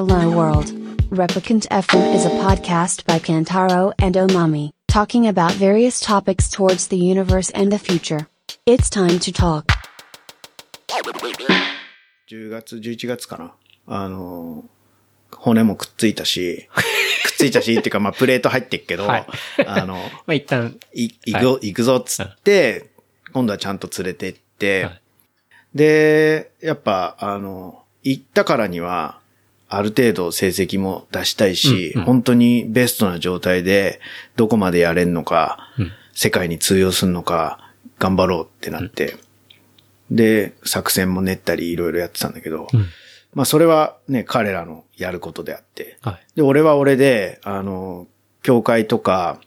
Hello World. Replicant FM is a podcast by Kantaro and Omami, talking about various topics towards the universe and the future. It's time to talk. 10月、11月かな。あの、骨もくっついたし、くっついたしっていうか、まあ、プレート入ってっけど、はいあの、まあ一旦、い、行くぞ、行くぞっつって、今度はちゃんと連れて行って、はいで、やっぱ、あの、行ったからには、ある程度成績も出したいし、うん。うん。本当にベストな状態で、どこまでやれんのか、うん。世界に通用するのか、頑張ろうってなって、で、作戦も練ったりいろいろやってたんだけど、うん。まあそれはね、彼らのやることであって、はい。で、俺は俺で、あの、教会とか、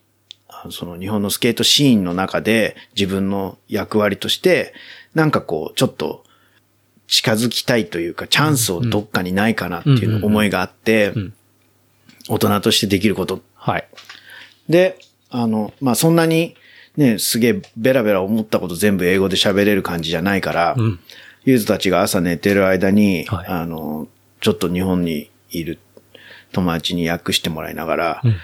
その日本のスケートシーンの中で自分の役割として、なんかこう、ちょっと近づきたいというか、チャンスをどっかにないかなっていうの思いがあってん、大人としてできること。はい。で、あの、まあ、そんなにね、すげえベラベラ思ったこと全部英語で喋れる感じじゃないから、うん。ゆずたちが朝寝てる間に、はいあの、ちょっと日本にいる友達に訳してもらいながら、うん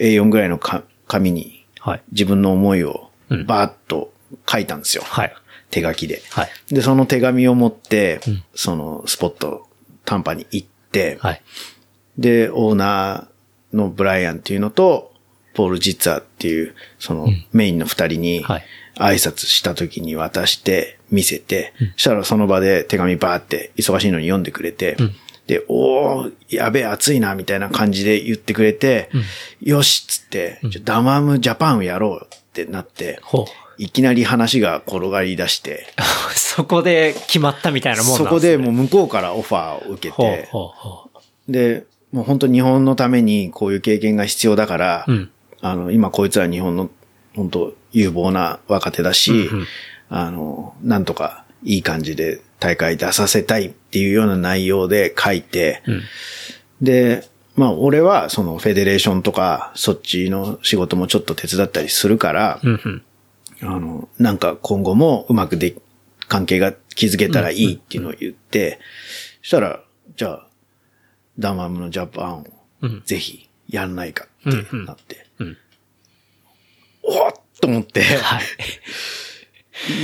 A4 ぐらいのか紙にはい。自分の思いをうんバーッと書いたんですよ。はい。手書きで。はい。で、その手紙を持って、うんそのスポット、短波に行って、はい。で、オーナーのブライアンっていうのと、ポール・ジッツァーっていう、そのメインの二人にはい、挨拶した時に渡して、見せて、そしたらその場で手紙バーって忙しいのに読んでくれて、で、おー、やべえ、暑いな、みたいな感じで言ってくれて、よしっつって、ダマムジャパンをやろうってなって。いきなり話が転がり出して、そこで決まったみたいなもんなんそこですねでもう向こうからオファーを受けほうて、ほうほで、もう本当日本のためにこういう経験が必要だから、うんあの、今こいつは日本の本当有望な若手だし、うんうんあの、なんとかいい感じで大会出させたいっていうような内容で書いて、んで、まあ俺はそのフェデレーションとかそっちの仕事もちょっと手伝ったりするから、う。うんうん。あの、なんか今後もうまくで、関係が築けたらいいっていうのを言って、そしたら、じゃあ、ダマムのジャパンをうん。ぜひやんないかってなって、うん。おっと思って、はい。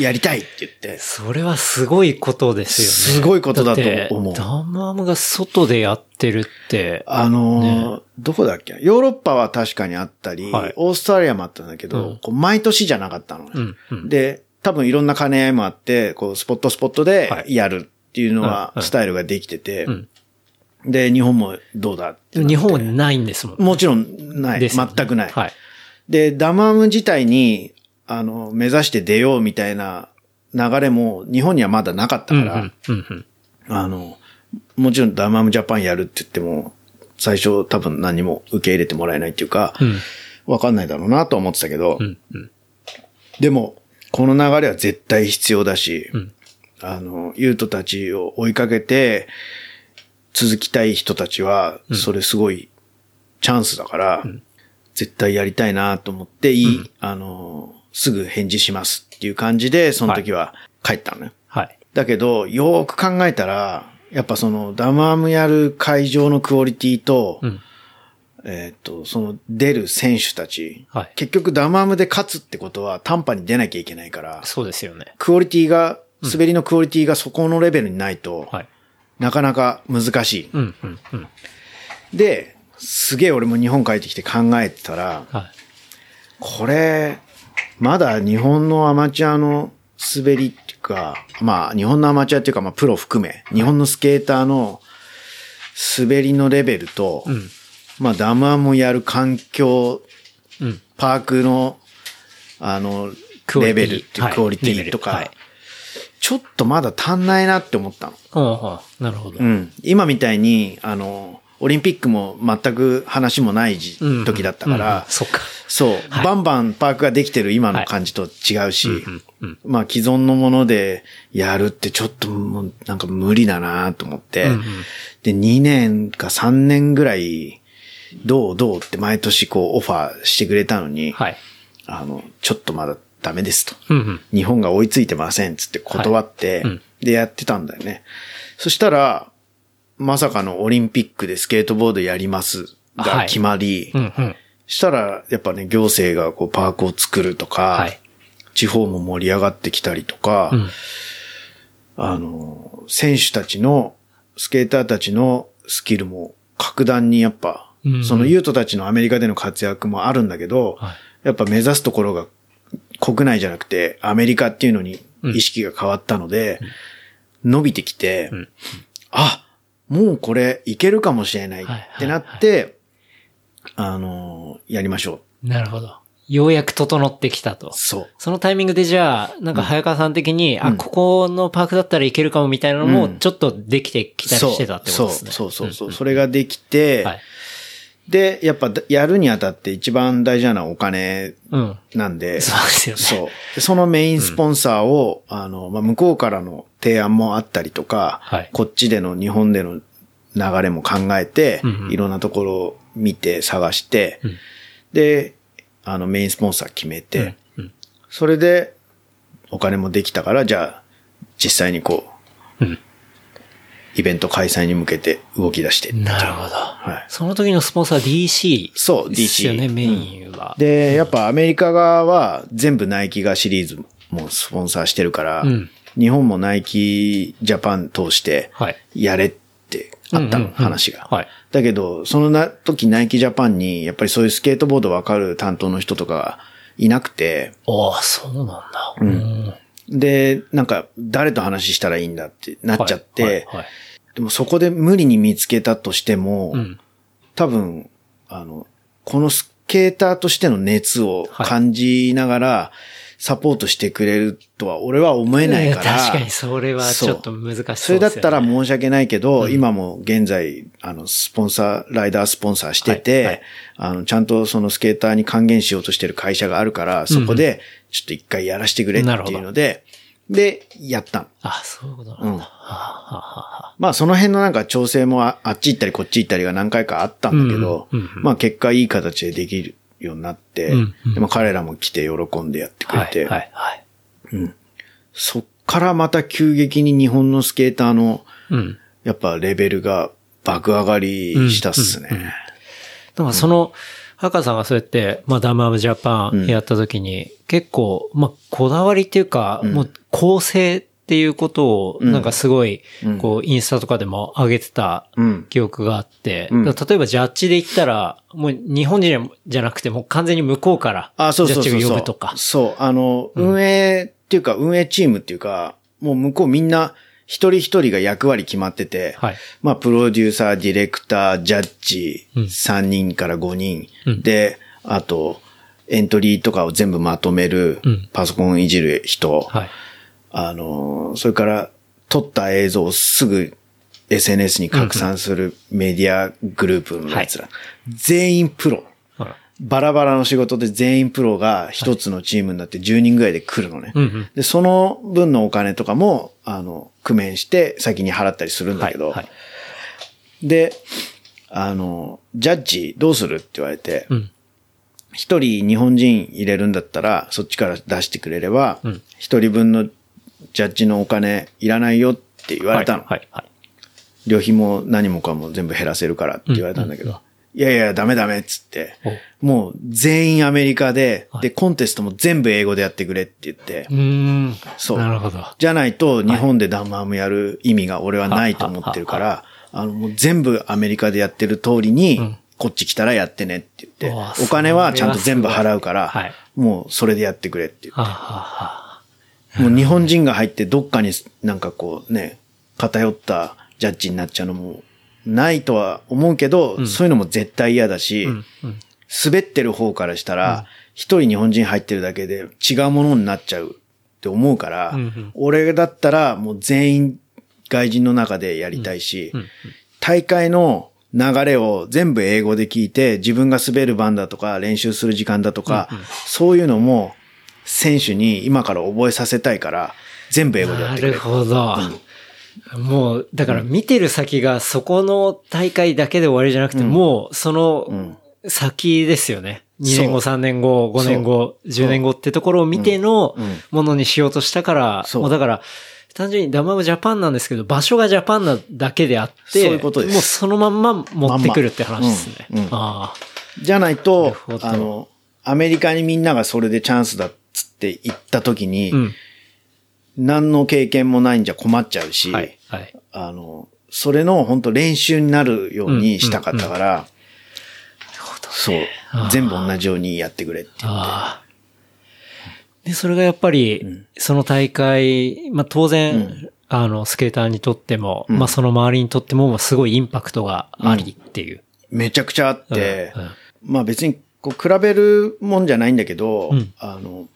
やりたいって言って、それはすごいことですよね。すごいことだと思う。ダムアムが外でやってるって、あのーどこだっけ？ヨーロッパは確かにあったり、はい。オーストラリアもあったんだけど、うん。こう毎年じゃなかったのね、うんうん。で、多分いろんな兼ね合いもあって、こうスポットスポットではい。やるっていうのはうんうん。スタイルができてて、ん。で、日本もどうだってなって。日本はないんですもんね。もちろんない。ね。全くない。はい。で、ダムアム自体に、あの、目指して出ようみたいな流れも日本にはまだなかったから、うんうん。うんうん。あの、もちろんダムアムジャパンやるって言っても、最初多分何も受け入れてもらえないっていうか、うん。わかんないだろうなと思ってたけど、うんうん。でも、この流れは絶対必要だし、んあの、ユートたちを追いかけて、続きたい人たちは、それすごいチャンスだから、絶対やりたいなと思って、いい、あの、すぐ返事しますっていう感じで、その時は帰ったのね。はい。だけど、よーく考えたら、やっぱそのダムアムやる会場のクオリティと、うんえっ、と、その出る選手たち、はい結局ダムアムで勝つってことは短波に出なきゃいけないから、そうですよね。クオリティが、滑りのクオリティがそこのレベルにないと、はい。なかなか難しい。うんうんうん。で、すげえ俺も日本帰ってきて考えてたら、はい。これ、まだ日本のアマチュアの滑りっていうか、まあ日本のアマチュアっていうか、まあプロ含め、日本のスケーターの滑りのレベルと、うん。まあダムアムをやる環境、うん。パークの、あの、レベルってクオリティとか、はいちょっとまだ足んないなって思ったの。ああ、なるほど。うん。今みたいに、あの、オリンピックも全く話もない時だったから、そっか。そう、バンバンパークができてる今の感じと違うし、まあ既存のものでやるってちょっともうなんか無理だなと思って、で、2年か3年ぐらい、どうどうって毎年こうオファーしてくれたのに、はい。あの、ちょっとまだダメですと。日本が追いついてませんっつって断って、でやってたんだよね。そしたら、まさかのオリンピックでスケートボードやりますが決まり、うんうん。したら、やっぱね、行政がこうパークを作るとか、はい。地方も盛り上がってきたりとか、うん。あの、選手たちの、スケーターたちのスキルも格段にやっぱ、うんそのユートたちのアメリカでの活躍もあるんだけど、はい。やっぱ目指すところが国内じゃなくてアメリカっていうのに意識が変わったので、伸びてきて、ん。あ、もうこれいけるかもしれないはいってなって、あの、やりましょなるほど。ようやく整ってきたとう。。そう。そのタイミングでじゃあ、なんか早川さん的に、あ、ここのパークだったらいけるかもみたいなのも、うんちょっとできてきたりしてたってことですね。そうそうそうそう、んんそれができて、はい。で、やっぱやるにあたって一番大事なのはお金うん。なんで、そうですよね。そう。でそのメインスポンサーを、あの、まあ、向こうからの提案もあったりとか、はい。こっちでの日本での流れも考えて、うんうん。いろんなところを見て探して、うん。で、あの、メインスポンサー決めて、うん。うん。それで、お金もできたから、じゃあ、実際にこう、うんイベント開催に向けて動き出して。なるほど。はい。その時のスポンサー DC そうですよね、DC メインは。で、やっぱアメリカ側は全部ナイキがシリーズもスポンサーしてるから、うん日本もナイキジャパン通してはい。やれってあったの、うんうんうん話が。はい。だけど、そのな時ナイキジャパンにやっぱりそういうスケートボードわかる担当の人とかがいなくて、ああ、そうなんだ。うん。で、なんか誰と話したらいいんだってなっちゃって、はい。はい。でもそこで無理に見つけたとしても、うん。多分、あの、このスケーターとしての熱を感じながら、サポートしてくれるとは俺は思えないから。確かにそれはちょっと難しそうですそ。れだったら申し訳ないけど、今も現在、あの、スポンサー、ライダースポンサーしてて、はいはいあの、ちゃんとそのスケーターに還元しようとしてる会社があるから、そこで、ちょっと一回やらせてくれっていうので、で、やったの。あ、そういうことなんだ。うんはあはあはあまあその辺のなんか調整もああっち行ったりこっち行ったりが何回かあったんだけど、うんうんうんまあ結果いい形でできるようになって、うんうん。でも彼らも来て喜んでやってくれて、はい、はい、はい。そっからまた急激に日本のスケーターのうん。やっぱレベルが爆上がりしたっすね。だからその、博さんがそうやって、まあ、ダムアブジャパンやった時に、結構、まあ、こだわりっていうか、もう構成っていうことを、なんかすごい、こう、インスタとかでも上げてたうん。記憶があって、ん。だから例えばジャッジで言ったら、もう日本人じゃなくて、もう完全に向こうから。ジャッジが呼ぶとか。そう。あの、運営っていうか、運営チームっていうか、もう向こうみんな、一人一人が役割決まってて、はい。まあ、プロデューサー、ディレクター、ジャッジ、うん。3人から5人、うん。で、あと、エントリーとかを全部まとめるうん、パソコンいじる人、はい。あの、それから、撮った映像をすぐ SNS に拡散するメディアグループのやつら、全員プロ。はいバラバラの仕事で全員プロが一つのチームになって10人ぐらいで来るのね。で、その分のお金とかも、あの、工面して先に払ったりするんだけど、はい。はい。で、あの、ジャッジどうするって言われてうん、一、人日本人入れるんだったら、そっちから出してくれればうん、一、人分のジャッジのお金いらないよって言われたの。はい。はい。旅費も何もかも全部減らせるからって言われたんだけど、いやいや、ダメダメっつって、もう全員アメリカで、で、コンテストも全部英語でやってくれって言って、うーん。そう。なるほど。じゃないと日本でダンマームやる意味が俺はないと思ってるから、あの、もう全部アメリカでやってる通りに、んこっち来たらやってねって言って、お金はちゃんと全部払うから、もうそれでやってくれって言ってもう日本人が入ってどっかになんかこうね、偏ったジャッジになっちゃうのもないとは思うけど、そういうのも絶対嫌だし、あ、うん。うん。滑ってる方からしたら、一、人日本人入ってるだけで違うものになっちゃうって思うから、うんうん俺だったらもう全員外人の中でやりたいし、うんうん大会の流れを全部英語で聞いて、自分が滑る番だとか、練習する時間だとか、そういうのも選手に今から覚えさせたいから、全部英語でやってくれ。なるほど。もう、だから見てる先がそこの大会だけで終わりじゃなくて、もうその先ですよね。2年後、そ3年後、5年後、10年後ってところを見てのうん。ものにしようとしたから、もうだから、単純にダマムジャパンなんですけど、場所がジャパンなだけであって、そういうことです。もうそのまんま持ってくるって話ですね。まん。まうん。うん。あじゃないとあの、アメリカにみんながそれでチャンスだっつって行った時に、あ。うん。何の経験もないんじゃ困っちゃうし、はい。はい。あの、それの本当練習になるようにしたかったから、そう全部同じようにやってくれって言って。で、それがやっぱり、その大会、まあ当然、あの、スケーターにとっても、まあその周りにとっても、すごいインパクトがありっていう。めちゃくちゃあって、うんうんまあ別にこう比べるもんじゃないんだけど、うんあの、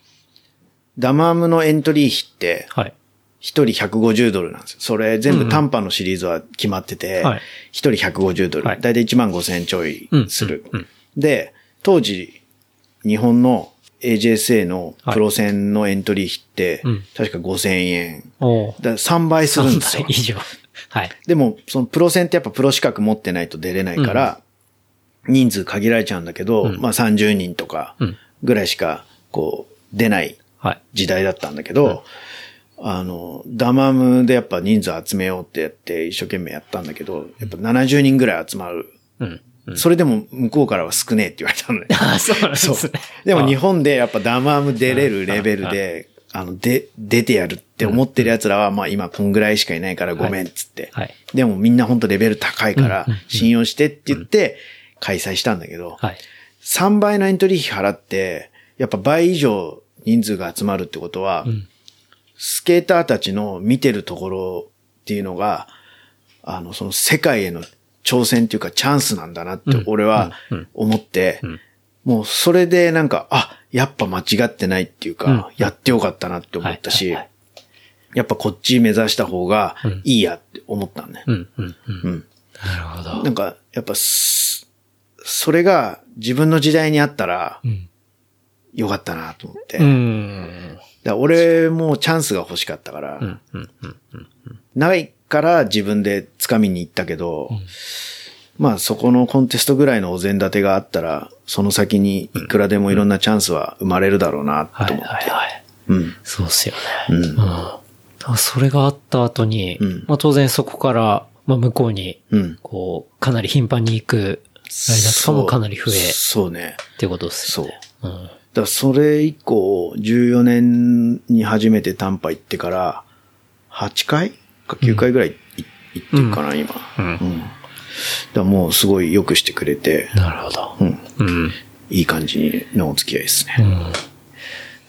ダマームのエントリー費って、はい。一人150ドルなんですよ。それ全部短波のシリーズは決まっててはい、一、人150ドル。はいだいたい1万5千ちょいする。うんうんで、当時、日本の AJSA のプロ戦のエントリー費って、うん確か5000円。おーだから3倍するんですよ3。倍以上。はい。でも、そのプロ戦ってやっぱプロ資格持ってないと出れないから、人数限られちゃうんだけど、うんまあ30人とかうんぐらいしか、こう、出ないはい。時代だったんだけど、あの、ダマムでやっぱ人数集めようってやって一生懸命やったんだけど、やっぱ70人ぐらい集まる。うん。それでも向こうからは少ねえって言われたのね。あ あ、そうなんですね。でも日本でやっぱダマム出れるレベルで、あの、で、出てやるって思ってる奴らは、まあ今こんぐらいしかいないからごめんっつって。はい。でもみんな本当レベル高いから、信用してって言って、開催したんだけど、はい。3倍のエントリー費払って、やっぱ倍以上人数が集まるってことは、んスケーターたちの見てるところっていうのが、あの、その世界への挑戦っていうかチャンスなんだなって俺は思って、もうそれでなんか、あ、やっぱ間違ってないっていうか、やってよかったなって思ったし、やっぱこっち目指した方がいいやって思ったんだよ。うん、うん、うん。うん。なるほど。なんか、やっぱす、それが自分の時代にあったらうん。よかったなと思って。うん。ら俺もチャンスが欲しかったから、うん、うん、うん。ないから自分で掴みに行ったけど、まあそこのコンテストぐらいのお膳立てがあったら、その先にいくらでもいろんなチャンスは生まれるだろうなはい、と思って。はい、はい。うん。そうっすよね。うんうん。それがあった後に、うんまあ当然そこから、まあ向こうに、うん。こう、かなり頻繁に行く、ライダーとかもかなり増え、そうね。っていうことですそう。よだかね。らそれ以降、14年に初めて短波行ってから、8回か9回ぐらいい行ってるかな、今。うん。うん。だもうすごい良くしてくれて、なるほど。うん。うん。いい感じのお付き合いですね。うん。だか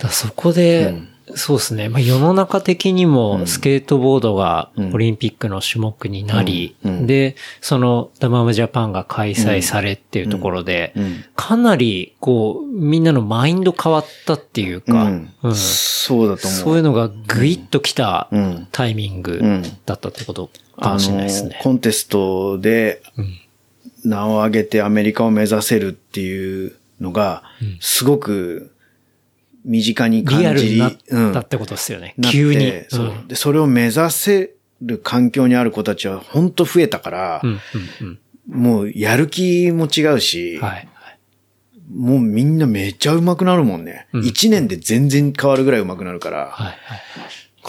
らそこで、そうですね。まあ世の中的にもスケートボードがオリンピックの種目になり、うん。うん。で、そのダマムジャパンが開催されっていうところで、うん。かなりこう、みんなのマインド変わったっていうか、そうだと思う。そういうのがグイッときたうん。タイミングうん。だったってことかもしれないですね。コンテストでうん。名を上げてアメリカを目指せるっていうのが、すごく身近に感じリアルになっうんたってことですよね。急に。そううんで、それを目指せる環境にある子たちは本当増えたから、うん、うん、もうやる気も違うし、うん。はい。もうみんなめっちゃ上手くなるもんね。うん一、年で全然変わるぐらい上手くなるから、はい、はい。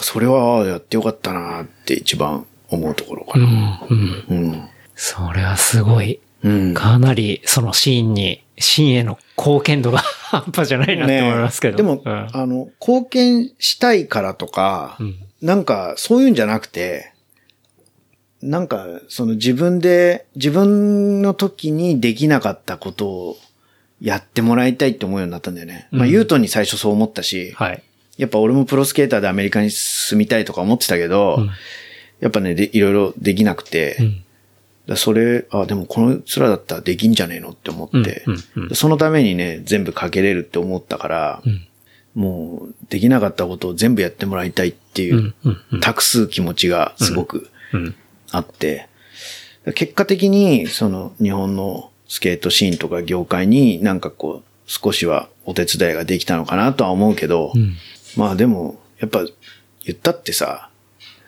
それはやってよかったなって一番思うところかうな。ん、うん。うん。それはすごい。うん。かなりそのシーンに、シーンへの貢献度が 半端じゃないなって思いますけど。でも、うんあの、貢献したいからとか、うんなんかそういうんじゃなくて、なんかその自分で、自分の時にできなかったことをやってもらいたいって思うようになったんだよね。まあ、うんユートンに最初そう思ったし、はい。やっぱ俺もプロスケーターでアメリカに住みたいとか思ってたけど、うんやっぱね、で、いろいろできなくて、うんだそれ、あ、でもこの面だったらできんじゃねえのって思って、うんうんうん。そのためにね、全部かけれるって思ったから、うん。もう、できなかったことを全部やってもらいたいっていう、うんうんうん。託す気持ちがすごくうん。あって、結果的に、その、日本のスケートシーンとか業界になんかこう、少しはお手伝いができたのかなとは思うけど、うん。まあでも、やっぱ、言ったってさ、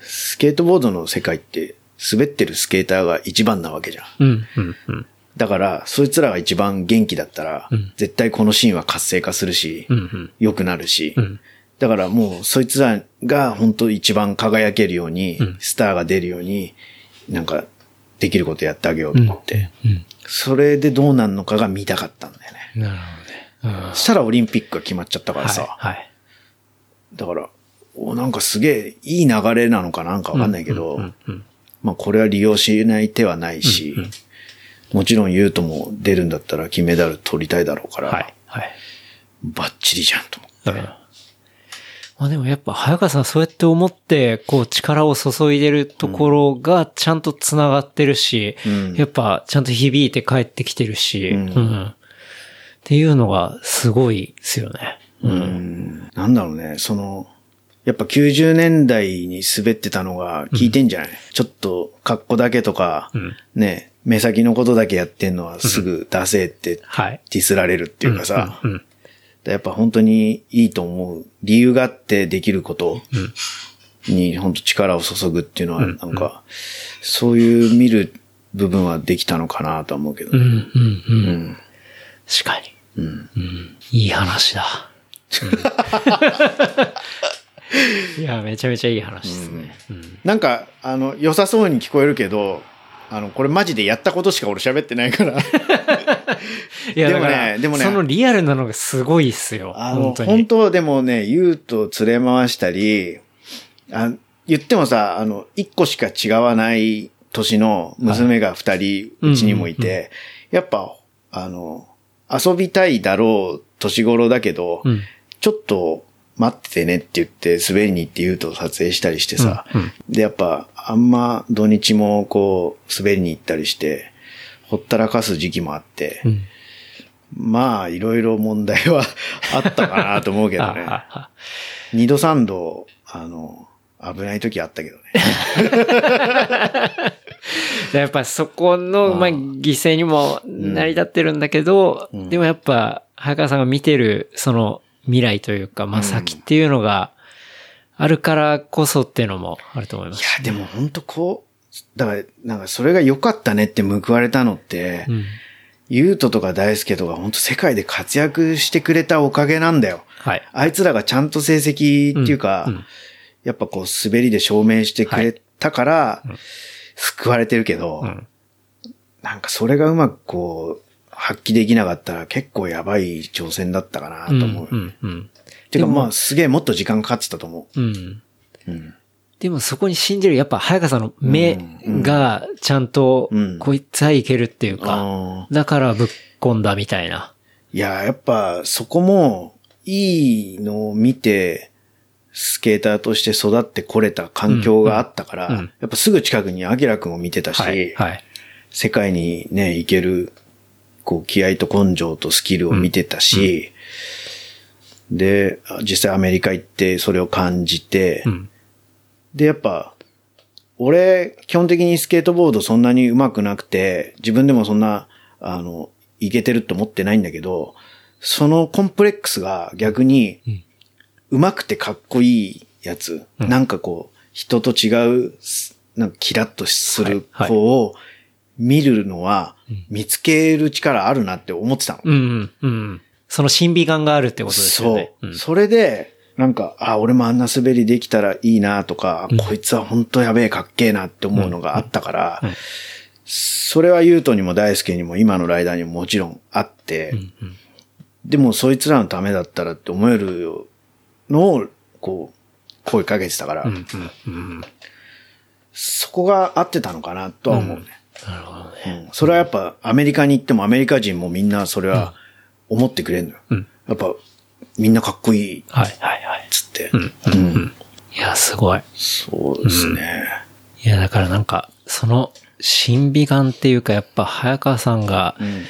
スケートボードの世界って、滑ってるスケーターが一番なわけじゃん。うんうんうんだから、そいつらが一番元気だったら、うん絶対このシーンは活性化するし、うんうん良くなるし、うんだからもう、そいつらが本当一番輝けるように、うんスターが出るように、なんか、できることやってあげようと思って、うん。それでどうなんのかが見たかったんだよね。なるほどね。したらオリンピックが決まっちゃったからさ、はい。はい。だから、おなんかすげえいい流れなのかなんかわかんないけど、うんうんまあこれは利用しない手はないし、うんうんもちろんユウトも出るんだったら金メダル取りたいだろうから、はい。はい。バッチリじゃんと思って。うんまあでもやっぱ早川さんそうやって思って、こう力を注いでるところがちゃんと繋がってるし、うんやっぱちゃんと響いて帰ってきてるし、うんうんっていうのがすごいですよね。うんなんだろうね、その、やっぱ90年代に滑ってたのが効いてんじゃない、ちょっと格好だけとか、うんね、目先のことだけやってんのはすぐ出せってはい。ディスられるっていうかさ、うん。やっぱ本当にいいと思う。理由があってできることに本当力を注ぐっていうのは、なんか、そういう見る部分はできたのかなとは思うけどうん。うん。ね。うん。うん。確かに。うん。うん。いい話だ。うんいや、めちゃめちゃいい話ですね。うんなんか、あの、良さそうに聞こえるけど、あの、これマジでやったことしか俺喋ってないから。いや、でもねでもねそのリアルなのがすごいっすよ。あの、本当に。本当でもね、言うと連れ回したり、あ言ってもさ、あの、一個しか違わない年の娘が二人うちにもいうんうんて、やっぱ、あの、遊びたいだろう年頃だけど、うん。ちょっと待っててねって言って滑りに行って言うと撮影したりしてさ、うんうんで、やっぱ、あんま土日もこう、滑りに行ったりして、ほったらかす時期もあって、うん。まあ、いろいろ問題はあったかなと思うけどね。二度三度、あの、危ない時あったけどね。やっぱそこの、まあ、犠牲にも成り立ってるんだけど、うんでもやっぱ、早川さんが見てる、その未来というか、まあ、先っていうのがあるからこそっていうのもあると思いまいす。や、でも本当こう、だから、なんかそれが良かったねって報われたのって、うん。ゆうととか大輔とか本当世界で活躍してくれたおかげなんだよ。はい。あいつらがちゃんと成績っていうか、うんうんやっぱこう滑りで証明してくれたから、救われてるけど、うんなんかそれがうまくこう、発揮できなかったら結構やばい挑戦だったかなと思う。うん。うん。てかでもまあすげえもっと時間かかってたと思うん。う。うん。でもそこに信じる、やっぱ早川さんの目がちゃんとうん、こいつはいけるっていうか、あだからぶっ込んだみたいな。ーいや、やっぱそこもいいのを見て、スケーターとして育ってこれた環境があったから、うんうんやっぱすぐ近くにアキラくんを見てたし、はい。はい。世界にね、行ける、こう、気合と根性とスキルを見てたし、で、実際アメリカ行ってそれを感じて、うん。で、やっぱ、俺、基本的にスケートボードそんなに上手くなくて、自分でもそんな、あの、いけてると思ってないんだけど、そのコンプレックスが逆に、上手くてかっこいいやつ、うん。なんかこう、人と違う、なんかキラッとするはいはい。子を見るのは、見つける力あるなって思ってたの。うん。うん。うん。その審美眼があるってことですよね。そう。それで、なんか、あ、俺もあんな滑りできたらいいなとか、うんこいつは本当やべえかっけえなって思うのがあったから、うんうんそれはユートにも大輔にも今のライダーにももちろんあって、うん。うん。でもそいつらのためだったらって思えるのを、こう、声かけてたから、うん。うん。うん。そこが合ってたのかなとは思うね。なるほどね。うんそれはやっぱアメリカに行ってもアメリカ人もみんなそれは思ってくれるのよ。うん。やっぱみんなかっこいいっはい。はい。はい。つって。うん。うん。うん。いや、すごい。そうですね。いや、だからなんか、その、審美眼っていうか、やっぱ、早川さんがうん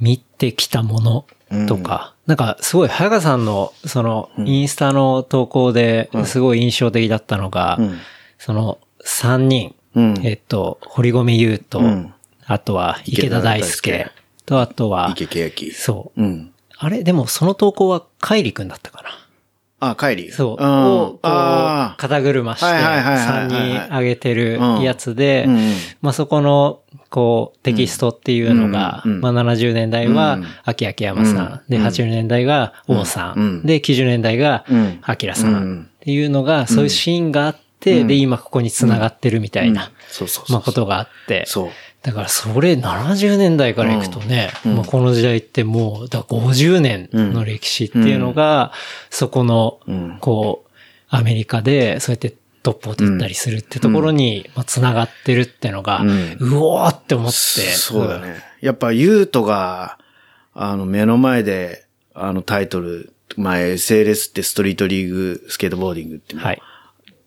見てきたものとか、なんか、すごい、早川さんの、その、インスタの投稿で、すごい印象的だったのが、うんその、三人、うん。えっと、堀米優と、うん。あとは、池田大輔。と、あとは、池け焼き。そう。うん。あれ？でも、その投稿は、カイリ君だったかな。あ、帰り。そう。ん。を、こう、ああ。肩車して、はいはいはいはいはい。3人上げてるやつでまあそこのこう、テキストっていうのが、まあ70年代はうん、秋秋山さん。で、うん。80年代が王さうん。ん。で、90年代がうん、明さうんん。っていうのが、そういうシーンがあって、で、今ここに繋がってるみたいな、そうそうそう。まあことがあって。そう。だからそれ70年代からいくとね、うんまあこの時代ってもう、だから50年の歴史っていうのが、そこのうん、こう、アメリカでそうやってトップを取ったりするってところに、まあ繋がってるってのが、うんうおーって思って。そうだね。やっぱ、ユートが、あの、目の前で、あのタイトル、まあ、SLS ってストリートリーグスケートボーディングってはい。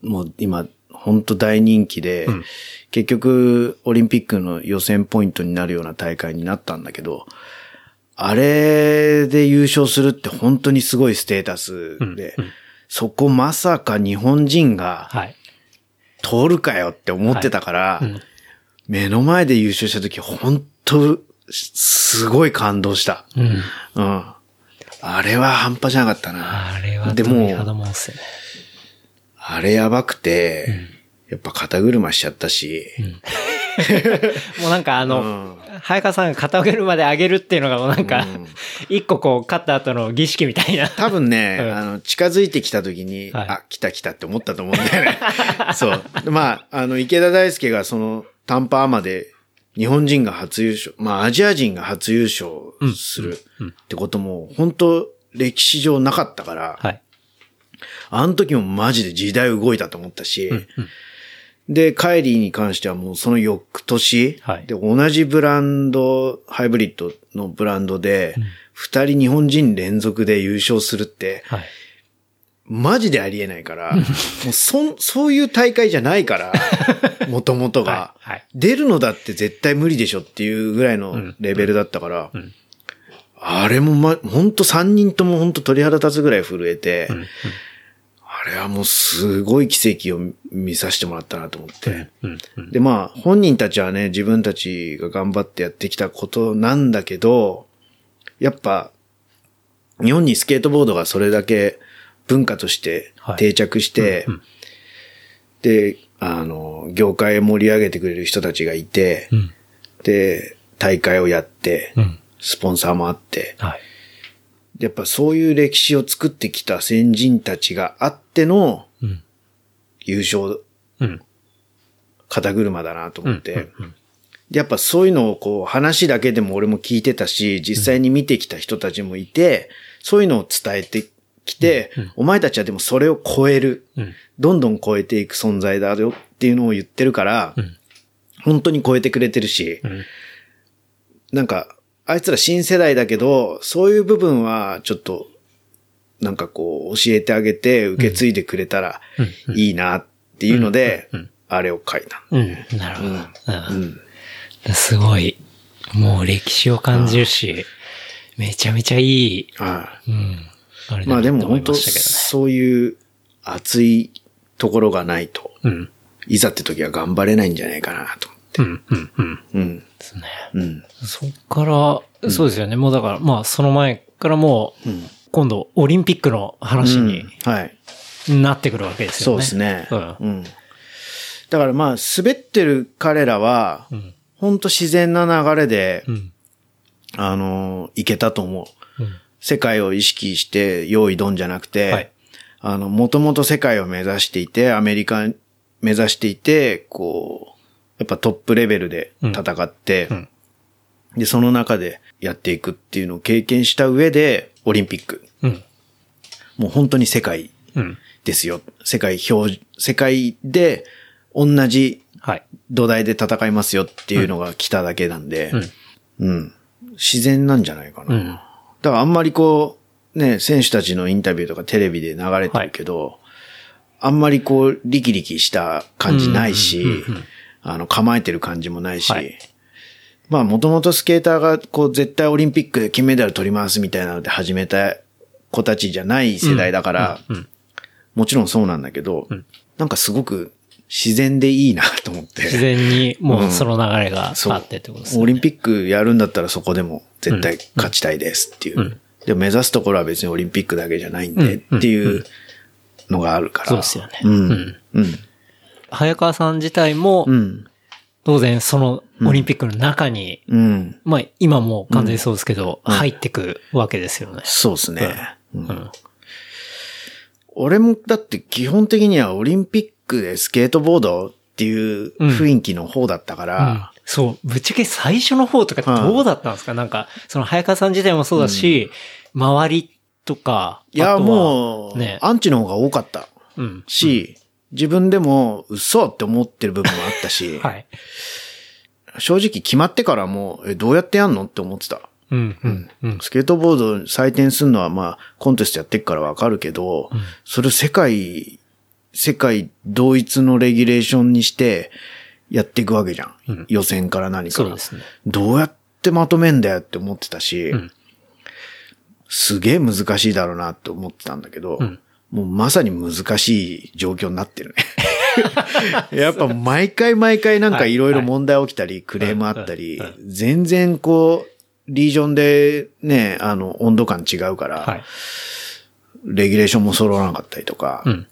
もう今、本当大人気で、うん結局、オリンピックの予選ポイントになるような大会になったんだけど、あれで優勝するって本当にすごいステータスで、うんうんそこまさか日本人がはい。通るかよって思ってたから、うん目の前で優勝した時本当、すごい感動した。うん。うん。あれは半端じゃなかったな。あれはでも。あれやばくて、やっぱ肩車しちゃったし、もうなんかあうのん、早川さんが肩車で上げるっていうのがもうなんかうん、一個こう、勝った後の儀式みたいな。多分ね、うん。あの、近づいてきた時に、はい。あ、来た来たって思ったと思うんだよね。そう。でまあ、あの、池田大輔がその、短パーまで、日本人が初優勝、まあ、アジア人が初優勝するってことも、本当歴史上なかったから、はい。あの時もマジで時代動いたと思ったし、で、カイリーに関してはもうその翌年、はい。で、同じブランド、ハイブリッドのブランドで、二、人日本人連続で優勝するって、はい。マジでありえないから、もうそん、そういう大会じゃないから、もともとが、はいはい。出るのだって絶対無理でしょっていうぐらいのレベルだったから、ん。あれもま、ほんと三人ともほんと鳥肌立つぐらい震えて、あれはもうすごい奇跡を見させてもらったなと思って。うん。うん。で、まあ、本人たちはね、自分たちが頑張ってやってきたことなんだけど、やっぱ、日本にスケートボードがそれだけ文化としてはい定着して、で、あの、業界を盛り上げてくれる人たちがいて、うん。で、大会をやって、うん。スポンサーもあって、はい。やっぱそういう歴史を作ってきた先人たちがあってのうん。優勝うん。肩車だなと思って、やっぱそういうのをこう話だけでも俺も聞いてたし、実際に見てきた人たちもいて、そういうのを伝えてきて、お前たちはでもそれを超える、うん。どんどん超えていく存在だよっていうのを言ってるから、ん本当に超えてくれてるし、うん。なんか、あいつら新世代だけど、そういう部分はちょっと、なんかこう教えてあげて受け継いでくれたらいいなっていうので、あれを書いた。うん。なるほど。ううんん。すごい、もう歴史を感じるし、めちゃめちゃいい、はい。うん。あれだまあでも本当そういう熱いところがないと。いざって時は頑張れないんじゃないかなと。うん、うん、うん。うん。ですね。うん。そっから、そうですよね。もうだから、まあその前からもう、うん。今度オリンピックの話にはい。なってくるわけですよね。そうですね。うんうん。だからまあ、滑ってる彼らは、うん。本当自然な流れで、うん。あのーいけたと思う。うん。世界を意識して用意ドンじゃなくて、はいあの、もともと世界を目指していて、アメリカ目指していて、こう、やっぱトップレベルで戦って、うんで、その中でやっていくっていうのを経験した上で、オリンピック。うん。もう本当に世界うん。ですよ。世界標準、世界で同じはい。土台で戦いますよっていうのが来ただけなんで、うん。自然なんじゃないかな。うん。だからあんまりこう、ね、選手たちのインタビューとかテレビで流れてるけど、あんまりこう、リキリキした感じないし、あの、構えてる感じもないし、はいまあ、もともとスケーターがこう、絶対オリンピックで金メダル取りますみたいなので始めた子たちじゃない世代だから、うん。もちろんそうなんだけど、んなんかすごく自然でいいなと思って。自然にもうその流れがあってってことですね。オリンピックやるんだったらそこでも絶対勝ちたいですっていう。うんで目指すところは別にオリンピックだけじゃないんでっていうのがあるから。そうですよねうん。うんうん。早川さん自体も、うん。当然そのオリンピックの中に、うん。まあ今もう完全にそうですけど、うん入ってくわけですよね。そうですね。俺もだって基本的にはオリンピックでスケートボードっていう雰囲気の方だったから、うんそう。ぶっちゃけ最初の方とかどうだったんですか、なんか、その早川さん自体もそうだし、周りとか。いや、もう、ね。アンチの方が多かったうん。し、自分でも嘘って思ってる部分もあったし、はい。正直決まってからもう、え、どうやってやんのって思ってた。うん。うん。うん。スケートボード採点するのはまあ、コンテストやってっからわかるけど、それを世界、世界同一のレギュレーションにしてやっていくわけじゃん。うん予選から何から。そうですね。どうやってまとめんだよって思ってたし、うんすげえ難しいだろうなって思ってたんだけど、うんもうまさに難しい状況になってるね。やっぱ毎回毎回なんかいろいろ問題起きたり、クレームあったり、うん全然こう、リージョンでね、あの、温度感違うから、はい。レギュレーションも揃わなかったりとか、うん。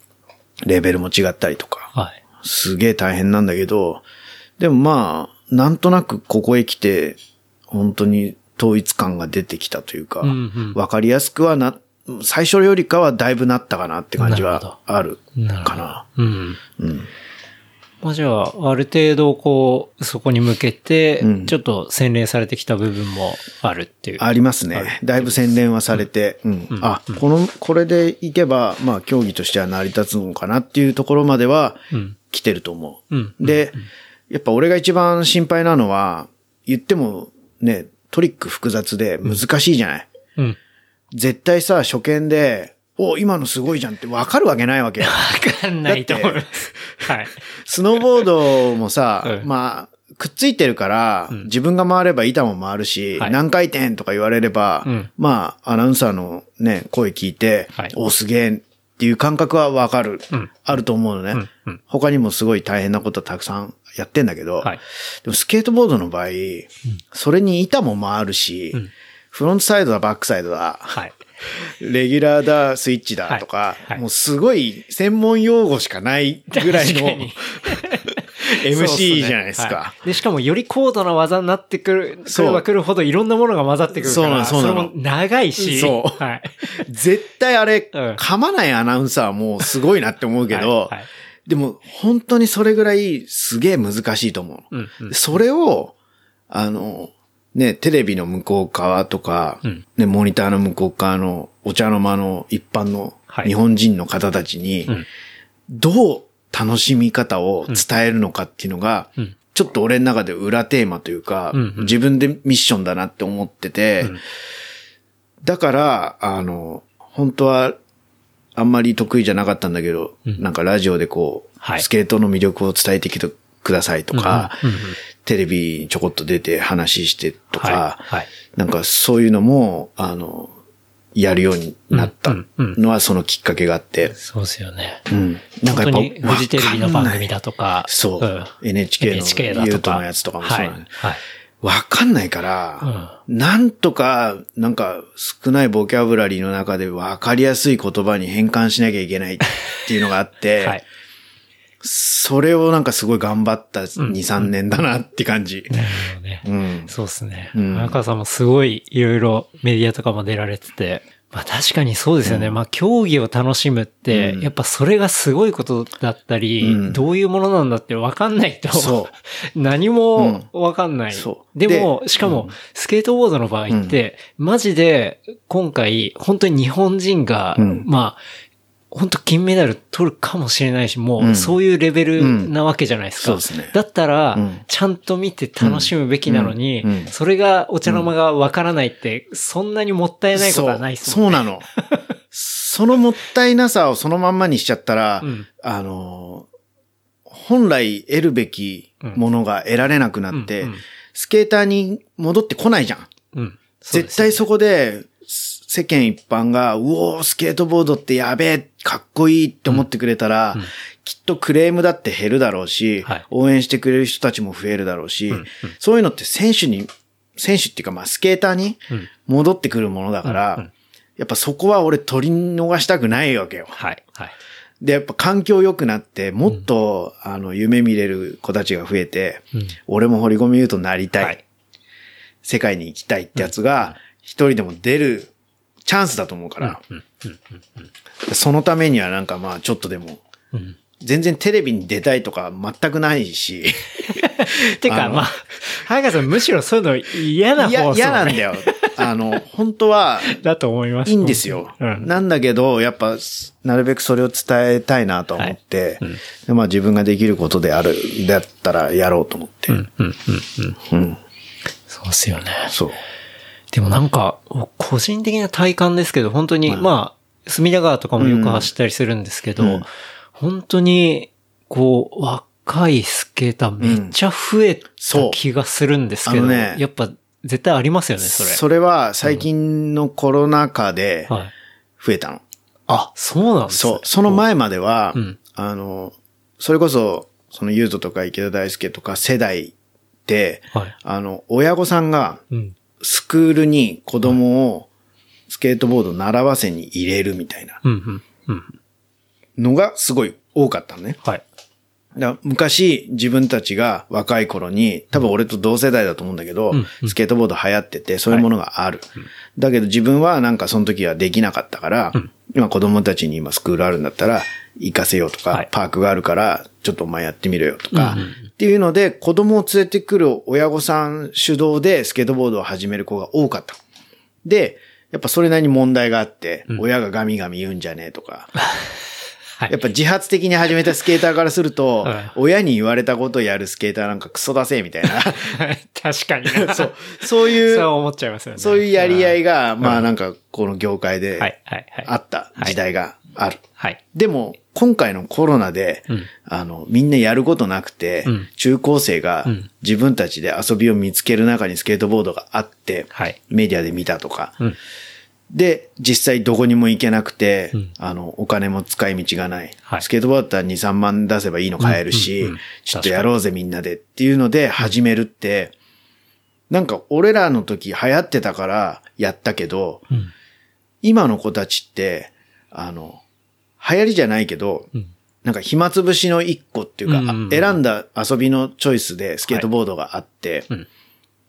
レベルも違ったりとか、はい。すげえ大変なんだけど、でもまあ、なんとなくここへ来て、本当に統一感が出てきたというか、わ、かりやすくはな、最初よりかはだいぶなったかなって感じはあるかな。。うん。うん。まあじゃあ、ある程度こう、そこに向けてうん、ちょっと洗練されてきた部分もあるっていう。ありますね。だいぶ洗練はされて、うん。うんあ、この、これでいけば、まあ、競技としては成り立つのかなっていうところまではうん。来てると思う。うん。で、やっぱ俺が一番心配なのは、言ってもね、トリック複雑で難しいじゃない。うん。絶対さ、初見で、お、今のすごいじゃんってわかるわけないわけよ。わかんないと思います。はい。スノーボードもさ、うん。まあ、くっついてるから、ん。自分が回れば板も回るし、はい。何回転とか言われれば、うん。まあ、アナウンサーのね、声聞いて、はい。お、すげえっていう感覚はわかる、うん。あると思うのね、他にもすごい大変なことたくさんやってんだけど、はい。でもスケートボードの場合、それに板も回るし、んフロントサイドだ、バックサイドだ、はい。レギュラーだ、スイッチだとか、はい。はい。もうすごい専門用語しかないぐらいの MC じゃないですはか。い。で、しかもより高度な技になってくる、そう。来れば来るほどいろんなものが混ざってくるから、そうなのそうなの。れも長いし、そう。はい。絶対あれ、うん。噛まないアナウンサーもすごいなって思うけど、でも本当にそれぐらいすげえ難しいと思う。うんうん。それを、あの、ね、テレビの向こう側とか、うん。ね、モニターの向こう側のお茶の間の一般のはい。日本人の方たちに、うん。どう楽しみ方を伝えるのかっていうのが、うん。ちょっと俺の中で裏テーマというか、うんうん。自分でミッションだなって思ってて、うん。だから、あの、本当は、あんまり得意じゃなかったんだけど、うん。なんかラジオでこう、はい。スケートの魅力を伝えてきてくださいとか、うんうんうんテレビにちょこっと出て話してとか、はいはいなんかそういうのも、あの、やるようになったうんうんのはそのきっかけがあって、そうですよね。うん。なんかやっぱフジテレビの番組だとか、そう、ん NHK の。ユートのやつとかもそうはないの、はい。わかんないから、なんとか、なんか少ないボキャブラリーの中でわかりやすい言葉に変換しなきゃいけないっていうのがあって、はい。それをなんかすごい頑張った2、3年だなって感じ。なるほどね。うん。そうですね。うん荒川さんもすごいいろいろメディアとかも出られてて、まあ確かにそうですよね。まあ競技を楽しむって、うんやっぱそれがすごいことだったり、うんどういうものなんだって分かんないと、そ 何も分かんない。そうでも、でしかも、スケートボードの場合って、マジで今回、本当に日本人が、うんまあ、本当金メダル取るかもしれないし、もううん。そういうレベルなわけじゃないですか。うんそうですね。だったら、うん。ちゃんと見て楽しむべきなのに、うん。うん。それがお茶の間がわからないって、そんなにもったいないことはないですもんね。そう。なの。そのもったいなさをそのまんまにしちゃったら、うん。あの、本来得るべきものが得られなくなって、うん。うん。スケーターに戻ってこないじゃん。絶対そこで、世間一般が、うおー、スケートボードってやべえ、かっこいいって思ってくれたら、うん。きっとクレームだって減るだろうし、はい。応援してくれる人たちも増えるだろうし、んうん。そういうのって選手に、選手っていうかまあスケーターにうん。戻ってくるものだから、うんうん。やっぱそこは俺取り逃したくないわけよ。はい。はい。で、やっぱ環境良くなって、もっと、あの、夢見れる子たちが増えて、うん。俺も堀米優となりたい。世界に行きたいってやつが、一人でも出るチャンスだと思うから、うんそのためにはなんかまあちょっとでも、うん全然テレビに出たいとか全くないし、てか、まあ、早川さんむしろそういうの嫌な方嫌なんだよ。あの、本当は、だと思います。いいんですよ。うん。なんだけど、やっぱ、なるべくそれを伝えたいなと思って、はいうんでまあ自分ができることである、だったらやろうと思って。うん、うん、うん、うん。うん。そうっすよね。そう。でもなんか、個人的な体感ですけど、本当に、まあ、隅田川とかもよく走ったりするんですけど、うん本当に、こう、若いスケーターめっちゃ増えたそう気がするんですけど、やっぱ絶対ありますよね、それ。それは最近のコロナ禍ではい。増えたの。あ、そうなんですねそう。その前までは、うんあの、それこそ、そのゆうととか池田大輔とか世代って、はい。あの、親御さんがうん。スクールに子供をスケートボード習わせに入れるみたいなうん、うん、うん。のがすごい多かったのね。はい。だから昔自分たちが若い頃に、多分俺と同世代だと思うんだけど、スケートボード流行ってて、そういうものがある。だけど自分はなんかその時はできなかったから、今子供たちに今スクールあるんだったら行かせようとか、はいパークがあるからちょっとお前やってみろよとか、っていうので子供を連れてくる親御さん主導でスケートボードを始める子が多かった。で、やっぱそれなりに問題があって、親がガミガミ言うんじゃねえとか、はい。やっぱ自発的に始めたスケーターからするとはい、親に言われたことをやるスケーターなんかクソだせ、みたいな。確かにな。そう。そういう、そう思っちゃいますよね。そういうやり合いが、が、まあなんかこの業界で。あった時代がある。はい。でも、今回のコロナでうん、あの、みんなやることなくてうん、中高生がうん。自分たちで遊びを見つける中にスケートボードがあってはい、メディアで見たとか。うん、で、実際どこにも行けなくてうん、あの、お金も使い道がない。はい。スケートボードだったら2、3万出せばいいの買えるしちょっとやろうぜみんなでっていうので始めるって、なんか俺らの時流行ってたからやったけど、うん。今の子たちって、あの、流行りじゃないけど、うんなんか暇つぶしの一個っていうか、うんうんうん選んだ遊びのチョイスでスケートボードがあって、うん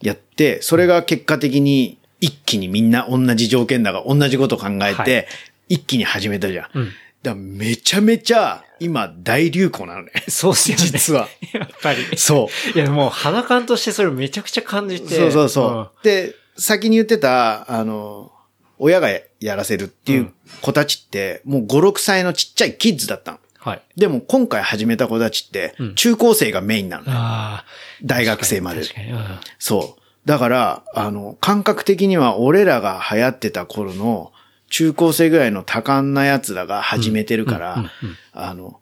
やって、それが結果的に一気にみんな同じ条件だが同じことを考えて、はい一気に始めたじゃん。うんだめちゃめちゃ今大流行なのね。そうっすよね。実は。やっぱり。そう。いや、もう肌感としてそれめちゃくちゃ感じて。そうそうそう。で、先に言ってた、あの、親がやらせるっていう子たちって、もう5、6歳のちっちゃいキッズだったの。はい。でも今回始めた子たちってうん、中高生がメインなのね。ああ。大学生まで。確かに。うんそう。だから、あの、感覚的には俺らが流行ってた頃の中高生ぐらいの多感な奴らが始めてるから、うんうんうんあの、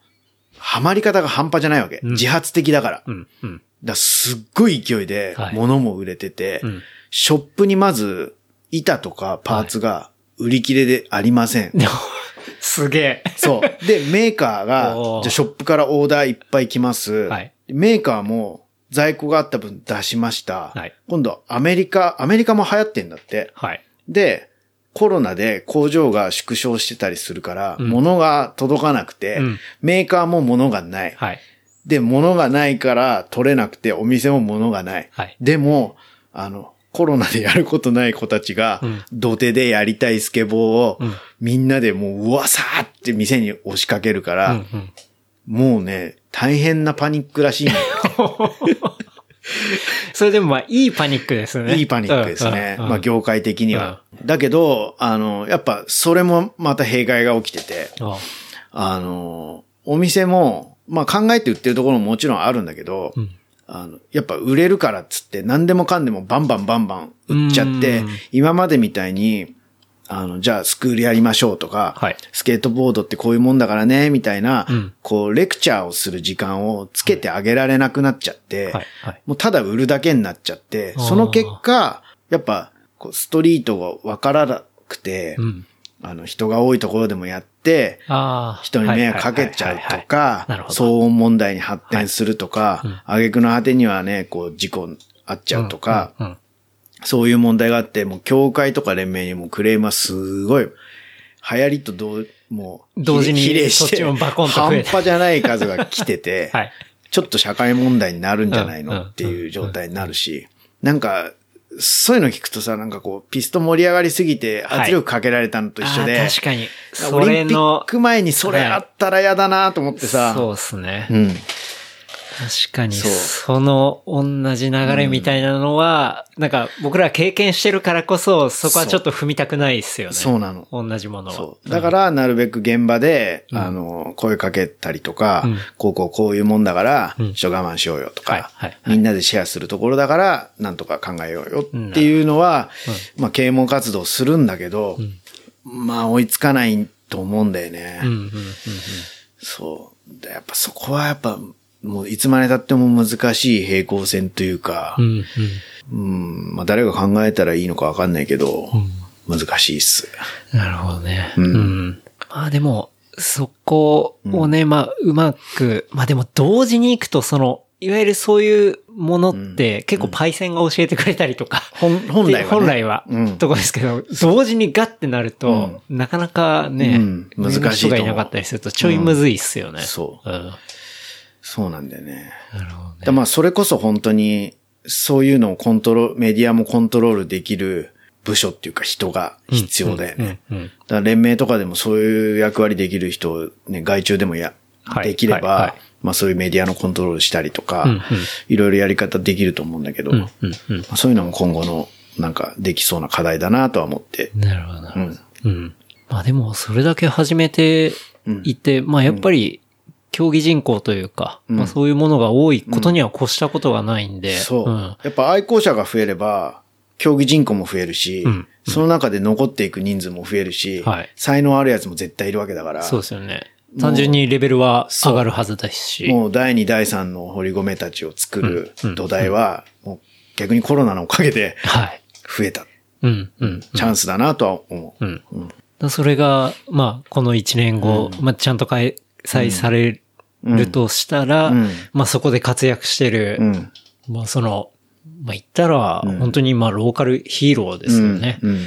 ハマり方が半端じゃないわけ。うん自発的だから。うん。うん。らすっごい勢いではい物も売れてて、うんショップにまず板とかパーツが売り切れでありません。すげえ。そう。で、メーカーが、じゃあショップからオーダーいっぱい来ます。はいメーカーも在庫があった分出しました。はい今度アメリカ、アメリカも流行ってんだって。はい。で、コロナで工場が縮小してたりするから、うん物が届かなくて、うんメーカーも物がない。はい。で、物がないから取れなくて、お店も物がない。はいでも、あの、コロナでやることない子たちがうん、土手でやりたいスケボーを、うん。みんなでもう、うわさーって店に押しかけるから、もうね、大変なパニックらしい それでもまあ、いいパニックですね。いいパニックですね。まあ、業界的には。だけど、あの、やっぱ、それもまた弊害が起きてて、あ。あの、お店も、まあ、考えて売ってるところももちろんあるんだけど、うんあの、やっぱ売れるからっつって何でもかんでもバンバンバンバン売っちゃってうん、今までみたいに、あの、じゃあスクールやりましょうとか、はいスケートボードってこういうもんだからね、みたいな、うんこう、レクチャーをする時間をつけてあげられなくなっちゃって、はい。はい。もうただ売るだけになっちゃって、その結果、やっぱ、こうストリートがわからなくて、うん。あの、人が多いところでもやって。人に迷惑かけちゃうとか。騒音問題に発展するとか、挙句の果てにはね、こう、事故あっちゃうとか、うん。うんそういう問題があって、もう協会とか連盟にもクレームはすごい、流行りと同もう、同時に比例して半端じゃない数が来てて、はい。ちょっと社会問題になるんじゃないうんうんのっていう状態になるし、なんか、そういうの聞くとさ、なんかこう、ピスト盛り上がりすぎてはい圧力かけられたのと一緒で、あー確かに。そオリンピック前にそれあったら嫌だなと思ってさ、そうですね。うん。確かに、そうその同じ流れみたいなのは、なんか僕ら経験してるからこそ、そこはちょっと踏みたくないですよね。そうなの。同じものは。そう。だから、なるべく現場で、あの、声かけたりとか、うんこうこうこういうもんだから、うん我慢しようよとか、はいはいはいみんなでシェアするところだから、なんとか考えようよっていうのは、まあ、啓蒙活動するんだけど、まあ、追いつかないと思うんだよね。うんうんうんうん。そう。でやっぱそこはやっぱ、もういつまで経っても難しい平行線というか、うんうんうん、まあ誰が考えたらいいのかわかんないけど、難しいっす。なるほどね。うんうん。まあでも、そこをね、まあうまく、まあでも同時に行くとその、いわゆるそういうものって結構パイセンが教えてくれたりとか。本本来はね本来は。うんとこですけど、同時にガッてなると、なかなかね、うん難しい人がいなかったりするとちょいむずいっすよね。そう。うん。そうなんだよね。なるほどね。でまあそれこそ本当に、そういうのをコントロール、メディアもコントロールできる部署っていうか人が必要だよね。うんうんだから連盟とかでもそういう役割できる人をね、外注でもや、はいできれば、はいはいまあそういうメディアのコントロールしたりとか、うんうんいろいろやり方できると思うんだけど、そういうのも今後のなんかできそうな課題だなとは思って。なるほど、なるほど。うん。まあでも、それだけ始めていて、まあやっぱり、競技人口というか、まあそういうものが多いことには越したことがないんで。そう。んやっぱ愛好者が増えれば、競技人口も増えるし、うんその中で残っていく人数も増えるし、はい才能あるやつも絶対いるわけだから、そうですよね。単純にレベルは上がるはずですし。もう第2、第3の堀米たちを作るうん土台は、もう逆にコロナのおかげではい。増えたうん、うん。チャンスだなとは思う。うん。だそれが、まあ、この1年後、まあ、ちゃんと開催されるとしたら、うんまあ、そこで活躍してる、うん。まあ、その、まあ、言ったら、本当に、まあ、ローカルヒーローですよね。うん。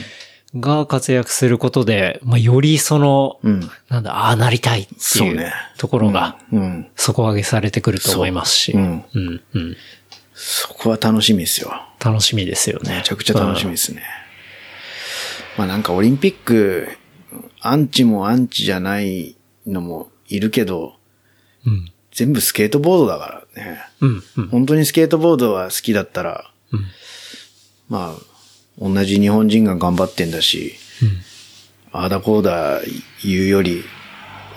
が活躍することで、まあ、よりその、うん。なんだ、ああなりたいっていうそうねところが、うん。底上げされてくると思いますし。そこは楽しみですよ。楽しみですよね。めちゃくちゃ楽しみですね。まあなんかオリンピック、アンチもアンチじゃないのもいるけど、うん。全部スケートボードだからね。うん、うん。本当にスケートボードは好きだったら、うんまあ、同じ日本人が頑張ってんだし、ああだこうだ言うより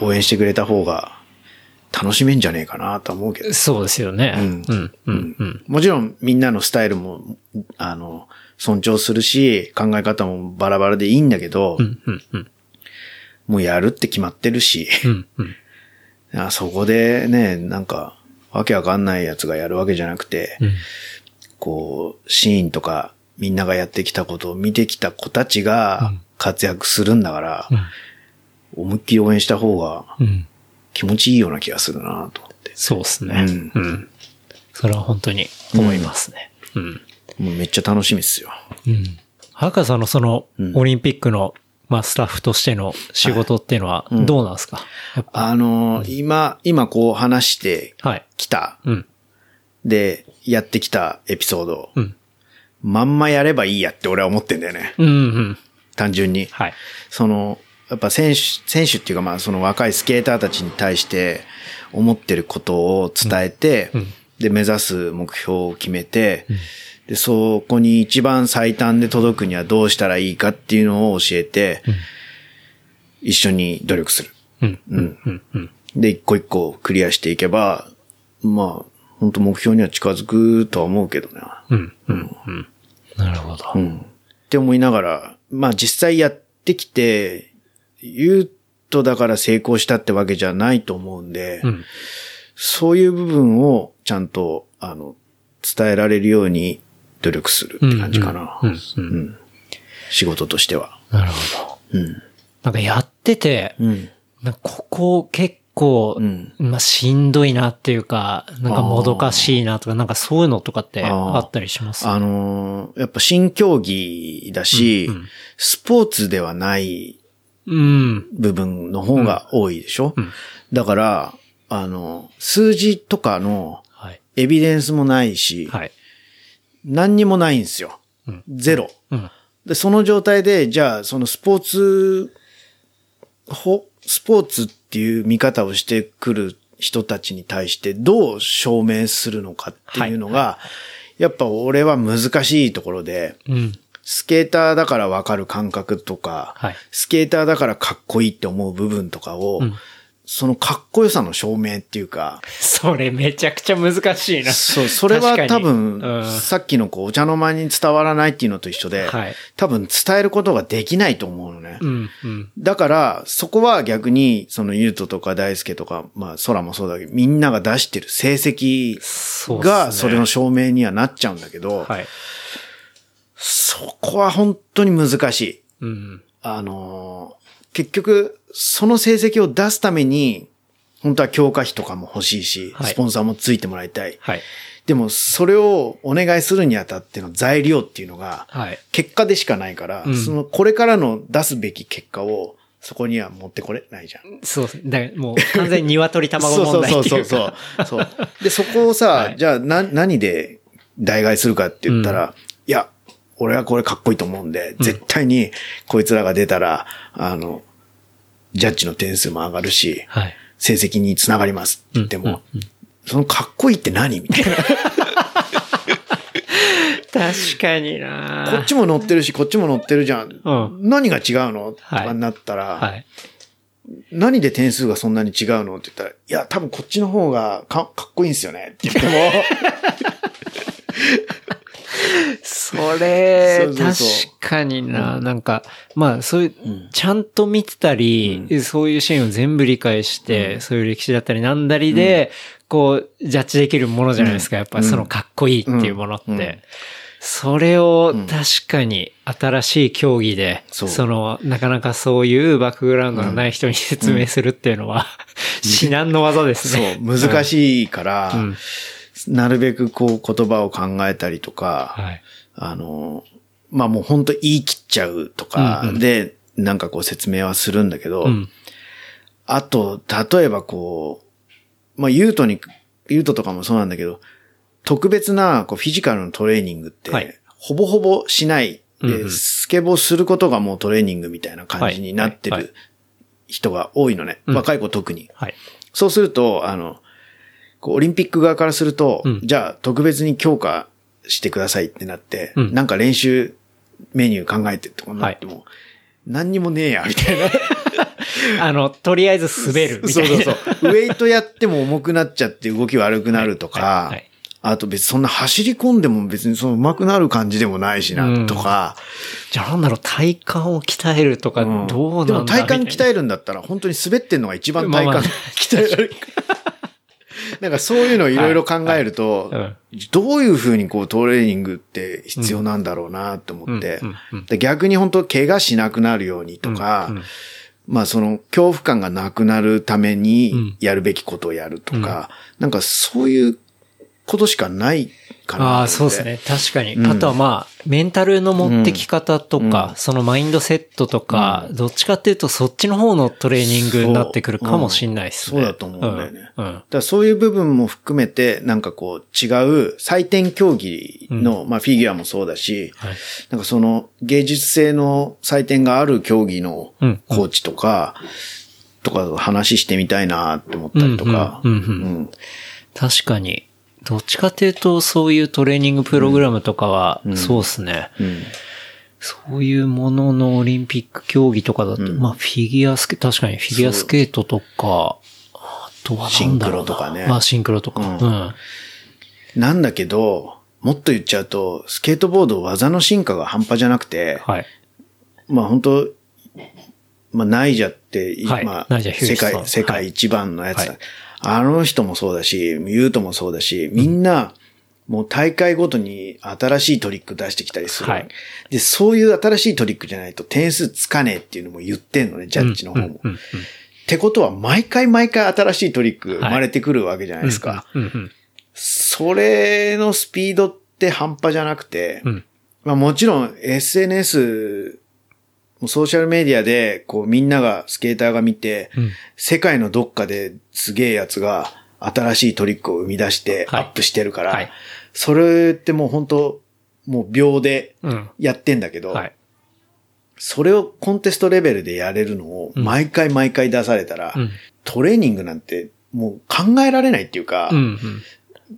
応援してくれた方が楽しめんじゃねえかなとは思うけど。そうですよね。うんうん、うん、うん。もちろんみんなのスタイルも、あの、尊重するし、考え方もバラバラでいいんだけど、うん、うん、うん。もうやるって決まってるし、うん、うん。あそこでね、なんか、わけわかんないやつがやるわけじゃなくて、うんこう、シーンとか、みんながやってきたことを見てきた子たちが活躍するんだから、思いっきり応援した方がうん。気持ちいいような気がするなと思って。そうですね。うんうん。それは本当に思いますね。うん。もうめっちゃ楽しみっすよ。うん。早川さんのその、うんオリンピックの、まあ、スタッフとしての仕事っていうのは、どうなんですか、やっぱ。あのー今、今こう話してはい。きた、うん。で、やってきたエピソード、うん。まんまやればいいやって俺は思ってんだよね。うん、うん。単純に。はい。その、やっぱ選手、選手っていうかまあその若いスケーターたちに対して思ってることを伝えて、うんで、目指す目標を決めて、で、そこに一番最短で届くにはどうしたらいいかっていうのを教えて、一緒に努力する。うん。うん。うん。うん。で、一個一個クリアしていけば、まあ、本当目標には近づくとは思うけどな。うん。うん。うん。なるほど。うん。って思いながら、まあ実際やってきて、言うとだから成功したってわけじゃないと思うんで、うん。そういう部分をちゃんと、あの、伝えられるように努力するって感じかな。うん。うん。うん仕事としては。なるほど。うん。なんかやってて、うん。ここ結構、うんまあしんどいなっていうか、なんかもどかしいなとか、なんかそういうのとかってあったりします？あのーやっぱ新競技だし、うんうんスポーツではないうん。部分の方が多いでしょ、うんだから、あの、数字とかのはい。エビデンスもないし、はい。何にもないんですよ。うんゼロ。うん。で、その状態で、じゃあ、そのスポーツ、ほ、スポーツっていう見方をしてくる人たちに対してどう証明するのかっていうのが、やっぱ俺は難しいところで、うん。スケーターだからわかる感覚とか、はいスケーターだからかっこいいって思う部分とかを、うんそのかっこよさの証明っていうか、それめちゃくちゃ難しいな。そう、それは多分、うんさっきのこう、お茶の間に伝わらないっていうのと一緒で、はい多分伝えることができないと思うのね。うん。うん。だから、そこは逆に、その、ゆうととか大輔とか、まあ、空もそうだけど、みんなが出してる成績が、それの証明にはなっちゃうんだけど、はい。そこは本当に難しい。うん。あのー結局、その成績を出すために、本当は強化費とかも欲しいし、はいスポンサーもついてもらいたい。はい。でも、それをお願いするにあたっての材料っていうのが、はい。結果でしかないから、うんその、これからの出すべき結果を、そこには持ってこれないじゃん。そう。だからもう完全に鶏卵問題っていうか。そうそうそうそう。そう。で、そこをさ、はいじゃあ、な、何で代替するかって言ったら、いや、俺はこれかっこいいと思うんで、絶対にこいつらが出たら、あの、ジャッジの点数も上がるし、はい。成績につながりますって言っても、そのかっこいいって何？みたいな。確かにな。こっちも乗ってるし、こっちも乗ってるじゃん。うん。何が違うの？とはい。かになったら、はい。何で点数がそんなに違うの？って言ったら、いや、多分こっちの方がかかっこいいんですよね。って言っても、それ確かにな、なんか、まあ、そういう、ちゃんと見てたり、そういうシーンを全部理解して、そういう歴史だったりなんだりで、こう、ジャッジできるものじゃないですか。やっぱそのかっこいいっていうものって。それを確かに新しい競技で、その、なかなかそういうバックグラウンドのない人に説明するっていうのは、至難の技ですそうね。、難しいから、うんなるべくこう言葉を考えたりとか、はい。あの、まあもう本当言い切っちゃうとかで、なんかこう説明はするんだけど、うん。あと、例えばこう、まあユートに、ユートとかもそうなんだけど、特別なこうフィジカルのトレーニングって、はいほぼほぼしないで、スケボーすることがもうトレーニングみたいな感じになってる人が多いのね。うん若い子特に。はい。そうすると、あの、こうオリンピック側からすると、うんじゃあ特別に強化してくださいってなって、うんなんか練習メニュー考えてとかなっても、何にもねえや、みたいな。あの、とりあえず滑るみたそいうな。そうそう。ウェイトやっても重くなっちゃって動き悪くなるとか、はいはいあと別にそんな走り込んでも別にその上手くなる感じでもないしな、うんとか。じゃあなんだろう、体幹を鍛えるとか、うんどうなんだでも体幹鍛ええるんだったら本当に滑ってんのが一番体幹鍛えられる。なんかそういうのをいろいろ考えると、はいどういうふうにこうトレーニングって必要なんだろうなと思って、うんうんうんで逆に本当怪我しなくなるようにとか、うんうん。まあその恐怖感がなくなるためにやるべきことをやるとか、なんかそういうことしかないかな。ああ、そうですね。確かに。うんあとはまあ、メンタルの持ってき方とか、そのマインドセットとか、どっちかっていうとそっちの方のトレーニングになってくるかもしんないですね。そうだと思うんだよねうん。うんだそういう部分も含めて、なんかこう違う採点競技の、まあフィギュアもそうだし、はいなんかその芸術性の採点がある競技のうんコーチとか、とか話してみたいなって思ったりとか、うんうんうんうん確かに。どっちかっていうと、そういうトレーニングプログラムとかは、そうですね。うんそういうもののオリンピック競技とかだと、まあフィギュアスケ、確かにフィギュアスケートとか、あとはシンクロとかねまあシンクロとか。うんうん。なんだけど、もっと言っちゃうと、スケートボード技の進化が半端じゃなくて、はい。まあ本当まあナイジャって、いはいまあ世界、世界一番のやつだ。はいあの人もそうだし、ユートもそうだし、みんな、もう大会ごとに新しいトリック出してきたりする、はい。で、そういう新しいトリックじゃないと点数つかねえっていうのも言ってんのね、ジャッジの方も。うんうんうんってことは、毎回毎回新しいトリック生まれてくるわけじゃないですか。うんうんそれのスピードって半端じゃなくて、うん。まあもちろん SNS ソーシャルメディアで、こうみんなが、スケーターが見て、うん世界のどっかですげえやつが新しいトリックを生み出してアはいップしてるから、はいそれってもう本当もう秒でうん。やってんだけど、はい。それをコンテストレベルでやれるのを毎回毎回出されたら、うん。トレーニングなんてもう考えられないっていうか、うん。うん。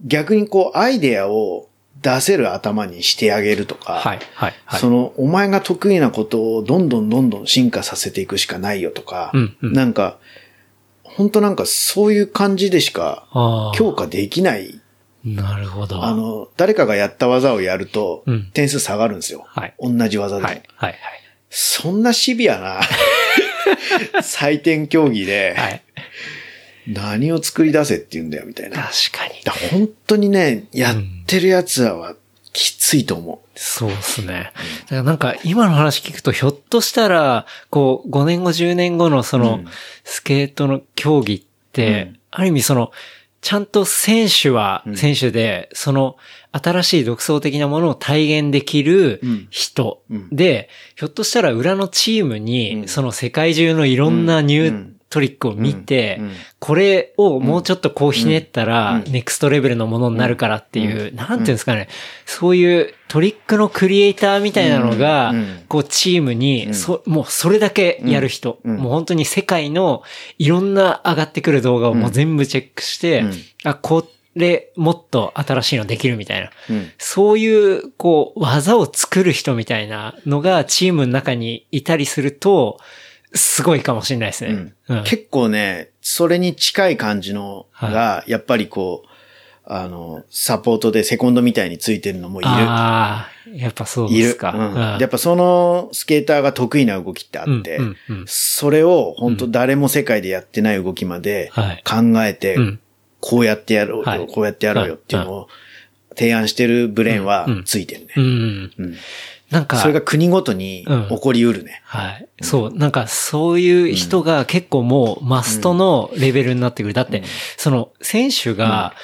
逆にこうアイデアを出せる頭にしてあげるとか、はい。はい。はい。その、お前が得意なことをどんどんどんどん進化させていくしかないよとか、うんうんなんか、本当なんかそういう感じでしか。強化できない。なるほど。あの、誰かがやった技をやるとうん点数下がるんですよ。はい同じ技でも、はい。はい。そんなシビアな 採点競技ではい。はい。何を作り出せって言うんだよみたいな。確かに。だ本当にね、やってるやつらはきついと思う。そうですね。だからなんか今の話聞くとひょっとしたら、こう5年後10年後のそのうんスケートの競技って、うんある意味その、ちゃんと選手はうん選手で、その新しい独創的なものを体現できるうん人うんで、ひょっとしたら裏のチームうにんその世界中のいろんなニューうんトリックを見てうんうん、これをもうちょっとこうひねったらう、んネクストレベルのものになるからっていう、うんなんていうんですかね、そういうトリックのクリエイターみたいなのがこうチームうに、ん。そ、もうそれだけやる人、うんもう本当に世界のいろんな上がってくる動画をもう全部チェックしてうん、あ、これもっと新しいのできるみたいな。うん。そういう、こう、技を作る人みたいなのがチームの中にいたりすると、すごいかもしれないですね。うん結構ね、それに近い感じのが、やっぱりこう、あの、サポートでセコンドみたいについてるのもいる。ああ、やっぱそういる。ですか。うんやっぱそのスケーターが得意な動きってあって、うんうんうんそれを本当誰も世界でやってない動きまではい考えて、うんこうやってやろうよ、はいこうやってやろうよっていうのを提案してるブレーンはついてるね。うん。うんなんか、それが国ごとに起こりうるね。はい。そう。なんか、そういう人が結構もうマストのレベルになってくる。だって、その、選手が、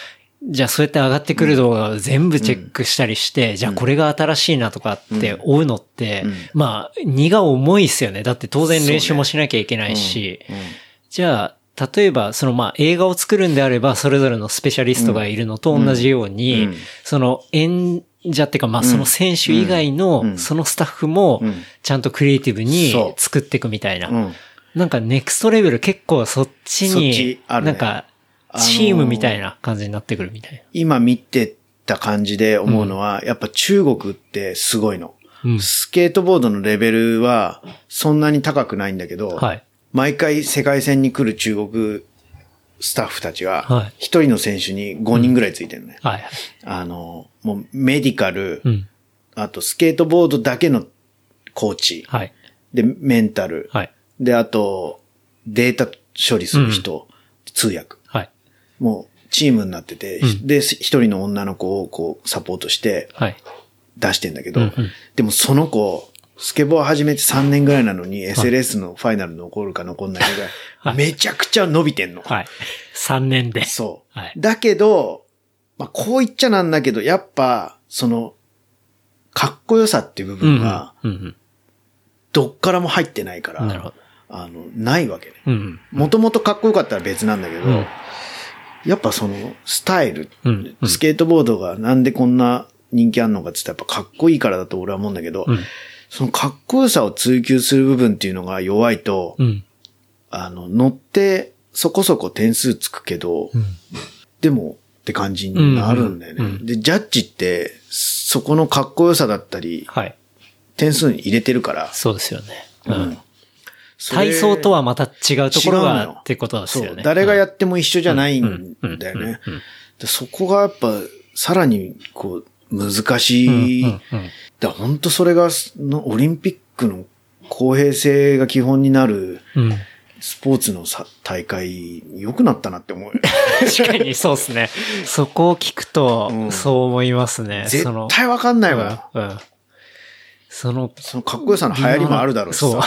じゃあそうやって上がってくる動画を全部チェックしたりして、じゃあこれが新しいなとかって追うのって、まあ、荷が重いですよね。だって当然練習もしなきゃいけないし、じゃあ、例えば、そのまあ映画を作るんであれば、それぞれのスペシャリストがいるのと同じように、うん。その演者ってか、まあその選手以外うのん。そのスタッフもうん、ちゃんとクリエイティブに作っていくみたいな。うん。なんかネクストレベル結構そっちになんか、あのーチームみたいな感じになってくるみたい今見てた感じで思うのは、やっぱ中国ってすごいの。スケートボードのレベルはそんなに高くないんだけど、はい。毎回世界戦に来る中国スタッフたちはが、一人の選手に5人ぐらいついてるね。はい。あの、もうメディカル、うん。あとスケートボードだけのコーチ、はい。で、メンタル、はい。で、あと、データ処理する人、通訳。はい。もう、チームになってて、うんで、一人の女の子をこう、サポートしてはい。出してんだけど、うんうんでもその子、スケボー始めて3年ぐらいなのに、SLS のファイナル残るか残んないぐらい、はいめちゃくちゃ伸びてんの。はい。3年で。そう。はいだけど、まあ、こう言っちゃなんだけど、やっぱ、その、かっこよさっていう部うん。分が、うん。どっからも入ってないから、うん。なるほど。あの、ないわけね。うん。もともとかっこよかったら別なんだけど、うんやっぱその、スタイル、うん。うんスケートボードがなんでこんな人気あんのかって言ったらやっぱかっこいいからだと俺は思うんだけど、うん。そのかっこよさを追求する部分っていうのが弱いと、うん。あの、乗ってそこそこ点数つくけど、うん。でもって感じになるんだよね。うんうんで、ジャッジって、そこのかっこよさだったり、はい。点数に入れてるから、そうですよね。ううん体操とはまた違うところがよってことですよね。そう。誰がやっっても一緒じゃないんだよね。でそこがやっぱ、さらに、こう、難しい。だ本当それが、のオリンピックの公平性が基本になる。スポーツのさ大会、良くなったなって思うよ。確かにそうですね。そこを聞くとう、んそう思いますね。絶対わかんないわ。うん。うんその、そのかっこよさの流行りもあるだろうしさ。そう。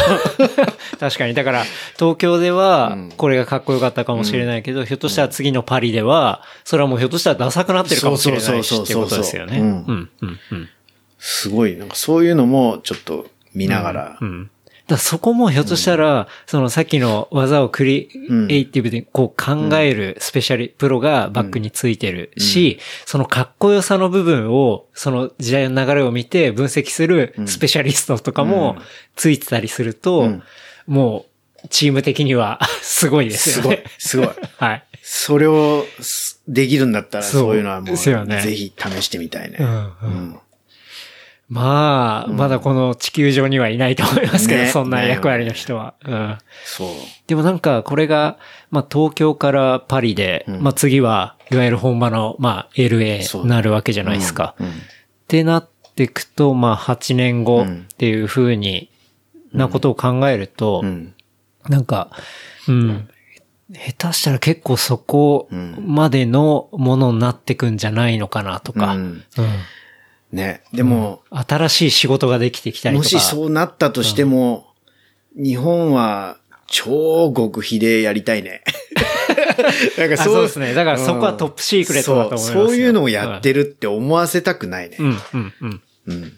確かに。だから、東京ではうん、これがかっこよかったかもしれないけど、ひょっとしたら次のパリでは、それはもうひょっとしたらダサくなってるかもしれないし、ってことですよね。うんうん、うん、うん。すごい、なんかそういうのもちょっと見ながらう、ん。だそこもひょっとしたら、そのさっきの技をクリエイティブでこう考えるスペシャリ、プロがバックについてるし、そのかっこよさの部分を、その時代の流れを見て分析するスペシャリストとかもついてたりすると、もう、チーム的には すごいですよね。すごい。すごい。はい。それをすできるんだったら、そういうのはもう、ぜひ試してみたいね。うんうんまあ、まだこの地球上にはいないと思いますけど、ね。そんな役割の人は。うん。そう。でもなんか、これが、まあ、東京からパリで、まあ、次は、いわゆる本場の、まあ、LA になるわけじゃないですか。うん。ってなっていくと、まあ、8年後っていう風になことを考えると、うん。なんか、うん。下手したら結構そこまでのものになってくんじゃないのかなとか、うん。うんね。でも、新しい仕事ができてきたりとか。もしそうなったとしても、日本は超極秘でやりたいね。なんかあそうですね。だからそこはトップシークレットだと思いますよそうそういうのをやってるって思わせたくないね。うん、うん、うん。うん。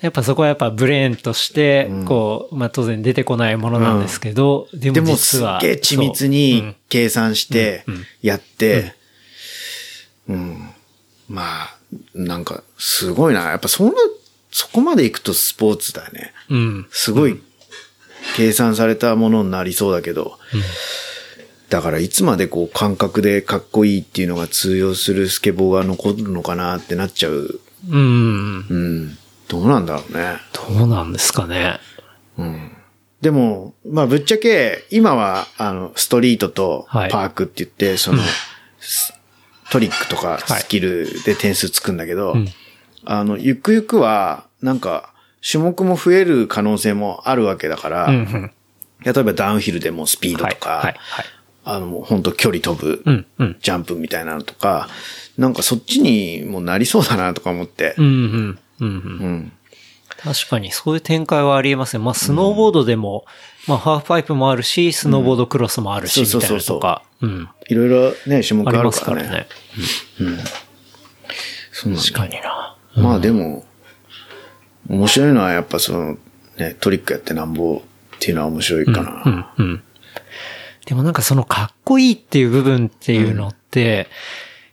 やっぱそこはやっぱブレーンとして、こう、まあ当然出てこないものなんですけど、ででもも実は。すっげえ緻密そうに計算してうんうんやって、うん。まあ、なんかすごいな。やっぱそんな、そこまで行くとスポーツだよね。うん。うんすごい計算されたものになりそうだけど、だからいつまでこう感覚でかっこいいっていうのが通用するスケボーが残るのかなってなっちゃう。うん。うん。どうなんだろうね。どうなんですかね。うん。でも、まあぶっちゃけ、今は、あの、ストリートとパはいークって言って、その、ス トリックとかはいスキルで点数つくんだけど、んあの、ゆくゆくは、なんか、種目も増える可能性もあるわけだから、うん、うん。例えばダウンヒルでもスピードはいと。か、はい。はい。あの、もう本当距離飛ぶ、うん、うん。ジャンプみたいなのとか、なんかそっちにもなりそうだなとか思ってう。ん、うん。うん、うん。うん。確かにそういう展開はありえますね。まあスノーボードでも、まあハーフパイプもあるし、スノーボードクロスもあるし、みたいなとか。うん。いろいろね、種目あありまるかね。すかららね。そうなんだ確かにな。まあでも、面白いのはやっぱその、ね、トリックやってなんぼっていうのは面白いかな。うん、うん。でもなんかそのかっこいいっていう部分っていうのって、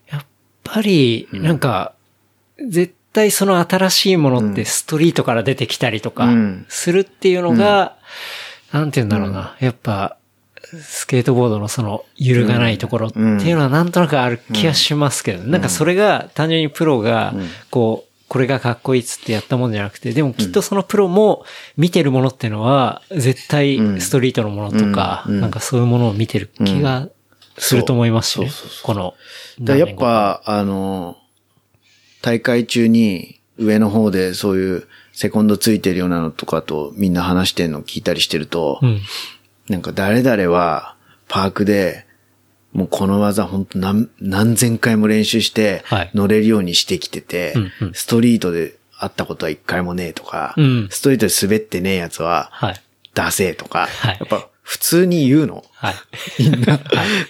やっぱり、なんか、絶対その新しいものってストリートから出てきたりとかうん、するっていうのが、なんて言うんだろうな。やっぱ、スケートボードのその揺るがないところっていうのはなんとなくある気がしますけど、なんかそれが単純にプロが、こう、これがかっこいいっつってやったもんじゃなくて、でもきっとそのプロも見てるものっていうのは、絶対ストリートのものとか、なんかそういうものを見てる気がすると思いますしね。この。やっぱ、あの、大会中に上の方でそういうセコンドついてるようなのとかとみんな話してんの聞いたりしてると、うん。なんか誰々はパークでもうこの技本当何、何千回も練習してはい乗れるようにしてきてて、うんうんストリートで会ったことは一回もねえとか、うんストリートで滑ってねえやつははい。出せとか、はいやっぱ普通に言うの。はい。みんな。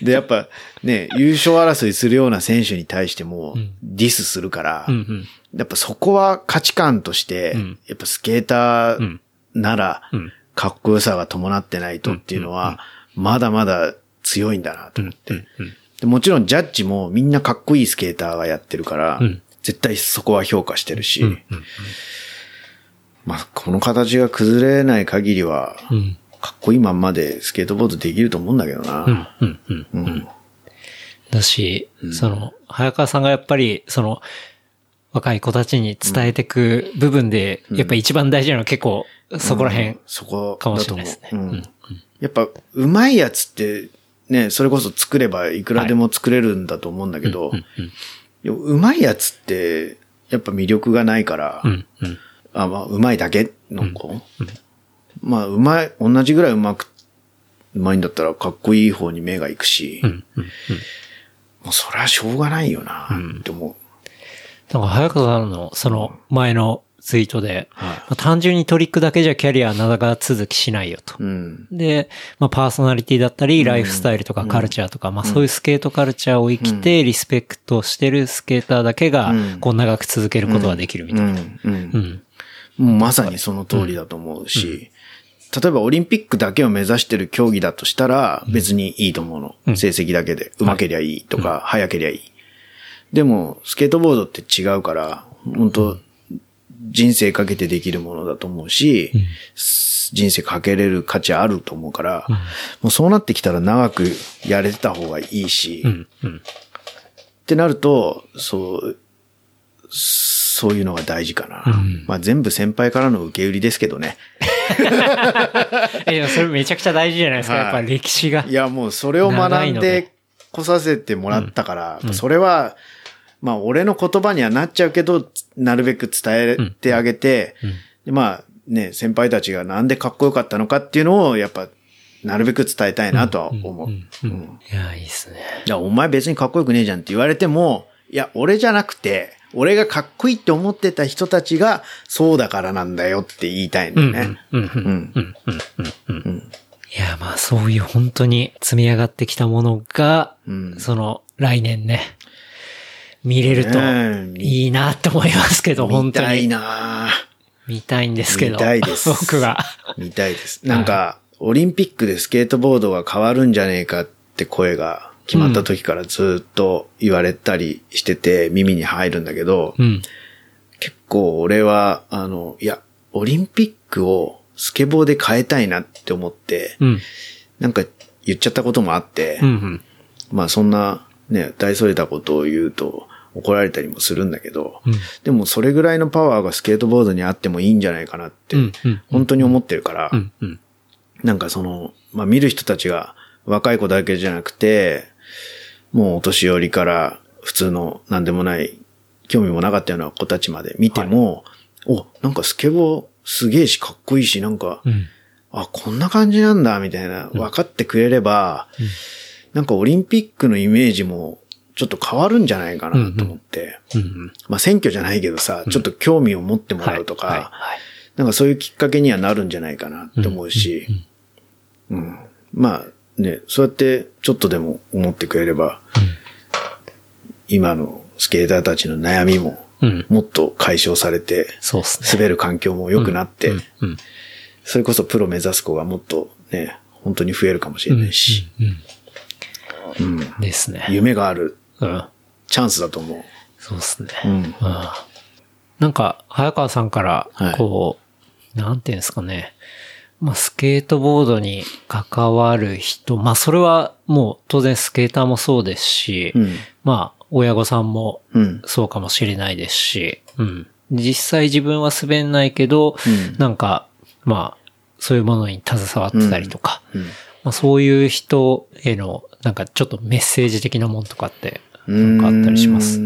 で、やっぱね、優勝争いするような選手に対してもディスするから、うんうん。やっぱそこは価値観として、うんやっぱスケーターうんならうん、かっこよさが伴ってないとっていうのは、まだまだ強いんだなと思って。うんでもちろんジャッジもみんなかっこいいスケーターがやってるから、うん絶対そこは評価してるし、うんまあこの形が崩れない限りは、うん。かっこいいまんまでスケートボードできると思うんだけどな。うん。うん。うん。うん。だし、その、早川さんがやっぱり、その、若い子たちに伝えていく部分で、やっぱ一番大事なのは結構、そこら辺。そこかもしれないですね。うんやっぱ、うまいやつって、ね、それこそ作ればいくらでも作れるんだと思うんだけど、うまいやつって、やっぱ魅力がないから、うん。うん。あ、まあ、うまいだけの子、まあ、うまい、同じぐらいうまく、うまいんだったらかっこいい方に目が行くし、うん。うん。もうそれはしょうがないよな、って思なんか早川さんの、その、前のツイートで、はいまあ単純にトリックだけじゃキャリアは長続きしないよとう。。うん。で、まあパーソナリティだったり、ライフスタイルとかカルチャーとか、まあそういうスケートカルチャーを生きて、リスペクトしてるスケーターだけがうん、こう長く続けることができるみたいな。うん。まさにその通りだと思うし、例えばオリンピックだけを目指してる競技だとしたら別にいいと思うの。成績だけで。上手けりゃいいとか、早けりゃいい。でも、スケートボードって違うから、本当人生かけてできるものだと思うし、人生かけれる価値あると思うから、もうそうなってきたら長くやれてた方がいいし、うん。うん。ってなると、そう、そういうのが大事かな。まあ全部先輩からの受け売りですけどね。え、でもそれめちゃくちゃ大事じゃないですか。はいやっぱ歴史が。いや、もうそれを学んで来させてもらったから、それは、まあ俺の言葉にはなっちゃうけど、なるべく伝えてあげて、でまあね、先輩たちがなんでかっこよかったのかっていうのを、やっぱ、なるべく伝えたいなとは思う。うんいや、いいっすね。いや、お前別にかっこよくねえじゃんって言われても、いや、俺じゃなくて、俺がかっこいいって思ってた人たちが、そうだからなんだよって言いたいんだよね。うん。うん。うん。うん。うん。うん。いや、まあそういう本当に積み上がってきたものが、んその来年ね、見れるといいなって思いますけど、本当見たいに。な見たいんですけど。見たいです僕が。見たいです。なんか、オリンピックでスケートボードが変わるんじゃねえかって声が決まった時からずっと言われたりしてて耳に入るんだけど、うん。結構俺は、あの、いや、オリンピックをスケボーで変えたいなって思って、うん。なんか言っちゃったこともあって、うん。うん。まあそんなね、大それたことを言うと怒られたりもするんだけど、うんでもそれぐらいのパワーがスケートボードにあってもいいんじゃないかなって本当に思ってるから、うん。うん。なんかその、まあ見る人たちが若い子だけじゃなくて、もうお年寄りから普通の何でもない、興味もなかったような子たちまで見ても、お、なんかスケボーすげえしかっこいいし、なんか、うん。あ、こんな感じなんだ、みたいな、分かってくれれば、なんかオリンピックのイメージもちょっと変わるんじゃないかなと思って。うん。まあ選挙じゃないけどさ、ちょっと興味を持ってもはい。らうとか、はい。はい。なんかそういうきっかけにはなるんじゃないかなって思うし、うんまあね、そうやってちょっとでも思ってくれれば、今のスケーターたちの悩みもうん。もっと解消されて、そうっすね。滑る環境も良くなって、うん。うん。それこそプロ目指す子がもっとね、本当に増えるかもしれないし、うん。ですね。夢があるうん。チャンスだと思う。そうっすね。うんうんなんか、早川さんからはい、こう、なんていうんですかね。まあ、スケートボードに関わる人、まあ、それはもう当然スケーターもそうですし、うんまあ、親御さんもうん。そうかもしれないですし、うん。実際自分は滑んないけど、うんなんか、まあ、そういうものに携わってたりとか、うんまあ、そういう人への、なんかちょっとメッセージ的なもんとかって、うなんかあったりします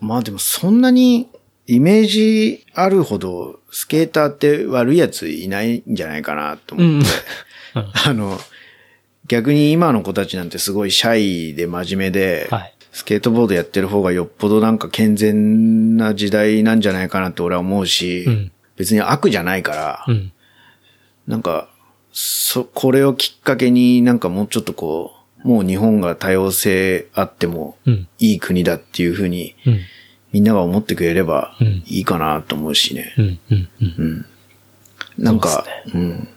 まあでもそんなにイメージあるほどスケーターって悪いやついないんじゃないかなと思って。うん あの、逆に今の子たちなんてすごいシャイで真面目で、はいスケートボードやってる方がよっぽどなんか健全な時代なんじゃないかなって俺は思うし、うん別に悪じゃないから、うん。なんか、そ、これをきっかけになんかもうちょっとこう、もう日本が多様性あってもうんいい国だっていうふうにうん。みんなが思ってくれればうんいいかなと思うしね。うん。うん。うん。なんか、うん。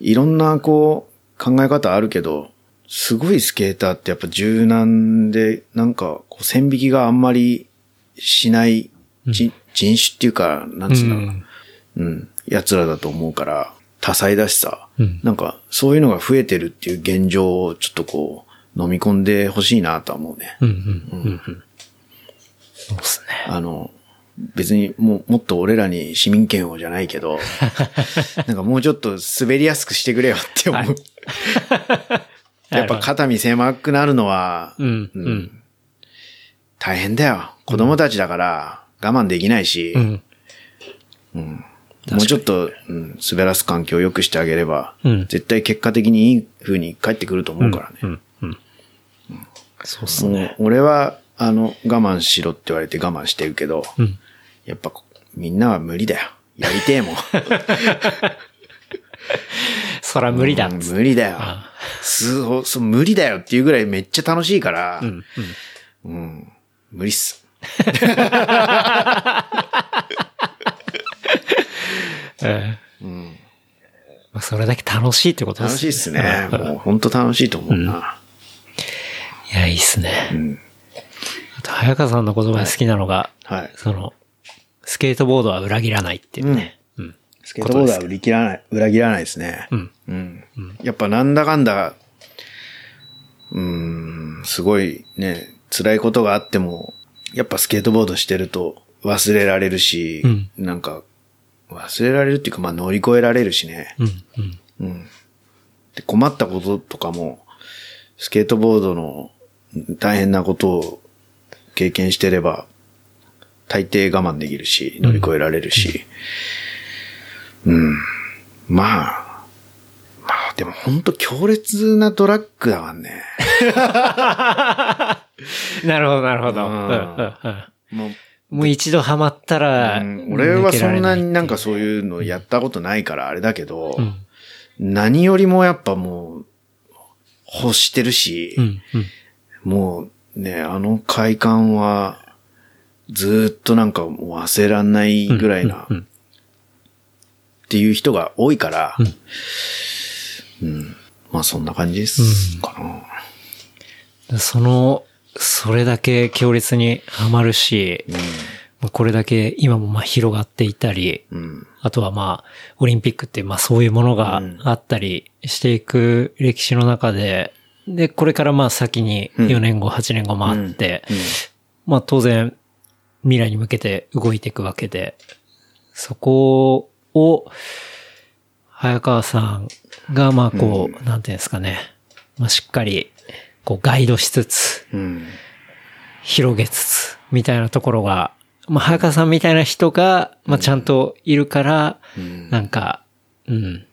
いろんなこう考え方あるけど、すごいスケーターってやっぱ柔軟で、なんかこう線引きがあんまりしない人,、人種っていうか、なんつうんだろう。うんうん。奴らだと思うから、多彩だしさ、うんなんか、そういうのが増えてるっていう現状をちょっとこう、飲み込んでほしいなとは思うね。うん。うん。うん。そうですね。あの、別にもう、もっと俺らに市民権をじゃないけど、なんかもうちょっと滑りやすくしてくれよって思う。やっぱ肩身狭くなるのは、うん。うん。大変だよ。子供たちだから我慢できないし、うん。もうちょっと、うん、滑らす環境を良くしてあげれば、うん絶対結果的にいい風に帰ってくると思うからね。うん。うん。そうっすもね。う俺は、あの、我慢しろって言われて我慢してるけど、うん。やっぱこみんなは無理だよ。やりてえもん。そら無理だっうん。無理だよあ。すごそう無理だよっていうぐらいめっちゃ楽しいから、うん。うん。うん無理っす。ええうん。まあそれだけ楽しいってことです楽しいっすね。もう本当楽しいと思うな。いや、いいっすね。うん。あと、早川さんの言葉で好きなのが、はい。その、スケートボードは裏切らないっていうね。うん。スケートボードは売り切らない、裏切らないですね。うん。うん。やっぱなんだかんだ、うーん、すごいね、辛いことがあっても、やっぱスケートボードしてると忘れられるし、うんなんか、忘れられるっていうか、まあ乗り越えられるしね。うん。うん。うん。で、困ったこととかも、スケートボードの大変なことを経験してれば、大抵我慢できるし、乗り越えられるし。うん。まあ、まあでも本当強烈なドラッグだわんね。なるほど、なるほど。ううんん。うん。うんもう、もう一度ハマったら、うん俺はそんなになんかうそういうのやったことないからあれだけど、ん。何よりもやっぱもう、欲してるし、うん。うん。もうね、あの快感は、ずーっとなんかもう忘れらんないぐらいな、うん。っていう人が多いから、うん。まあそんな感じですかな。その、それだけ強烈にハマるし、まあこれだけ今もまあ広がっていたり、うん。あとはまあ、オリンピックってまあそういうものがあったりしていく歴史の中で、で、これからまあ先にうん。4年後、8年後もあって、うん。まあ当然未来に向けて動いていくわけで、そこを、早川さんがまあこう、なんていうんですかね、まあしっかりこうガイドしつつ、うん。広げつつ、みたいなところが、まあ、早川さんみたいな人が、まあ、ちゃんといるから、んなんか、うん。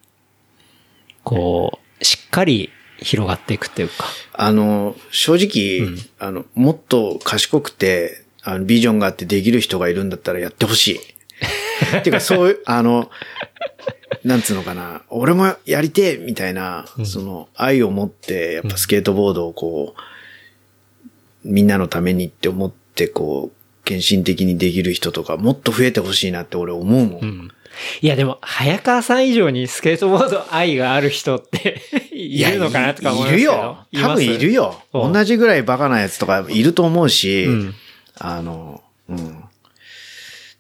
こう、しっかり広がっていくっていうか。あの、正直、あの、もっと賢くて、あの、ビジョンがあってできる人がいるんだったらやってほしい。っていうか、そういう、あの、なんつうのかな、俺もやりてえみたいな、その、愛を持って、やっぱスケートボードをこう、みんなのためにって思って、こう、献身的にできる人とか、もっと増えてほしいなって俺思うもん。うん。いや、でも、早川さん以上にスケートボード愛がある人って いるのかなとか思いますけど。いるよ。多分いるよ。同じぐらいバカなやつとかいると思うし、うんあの、うん。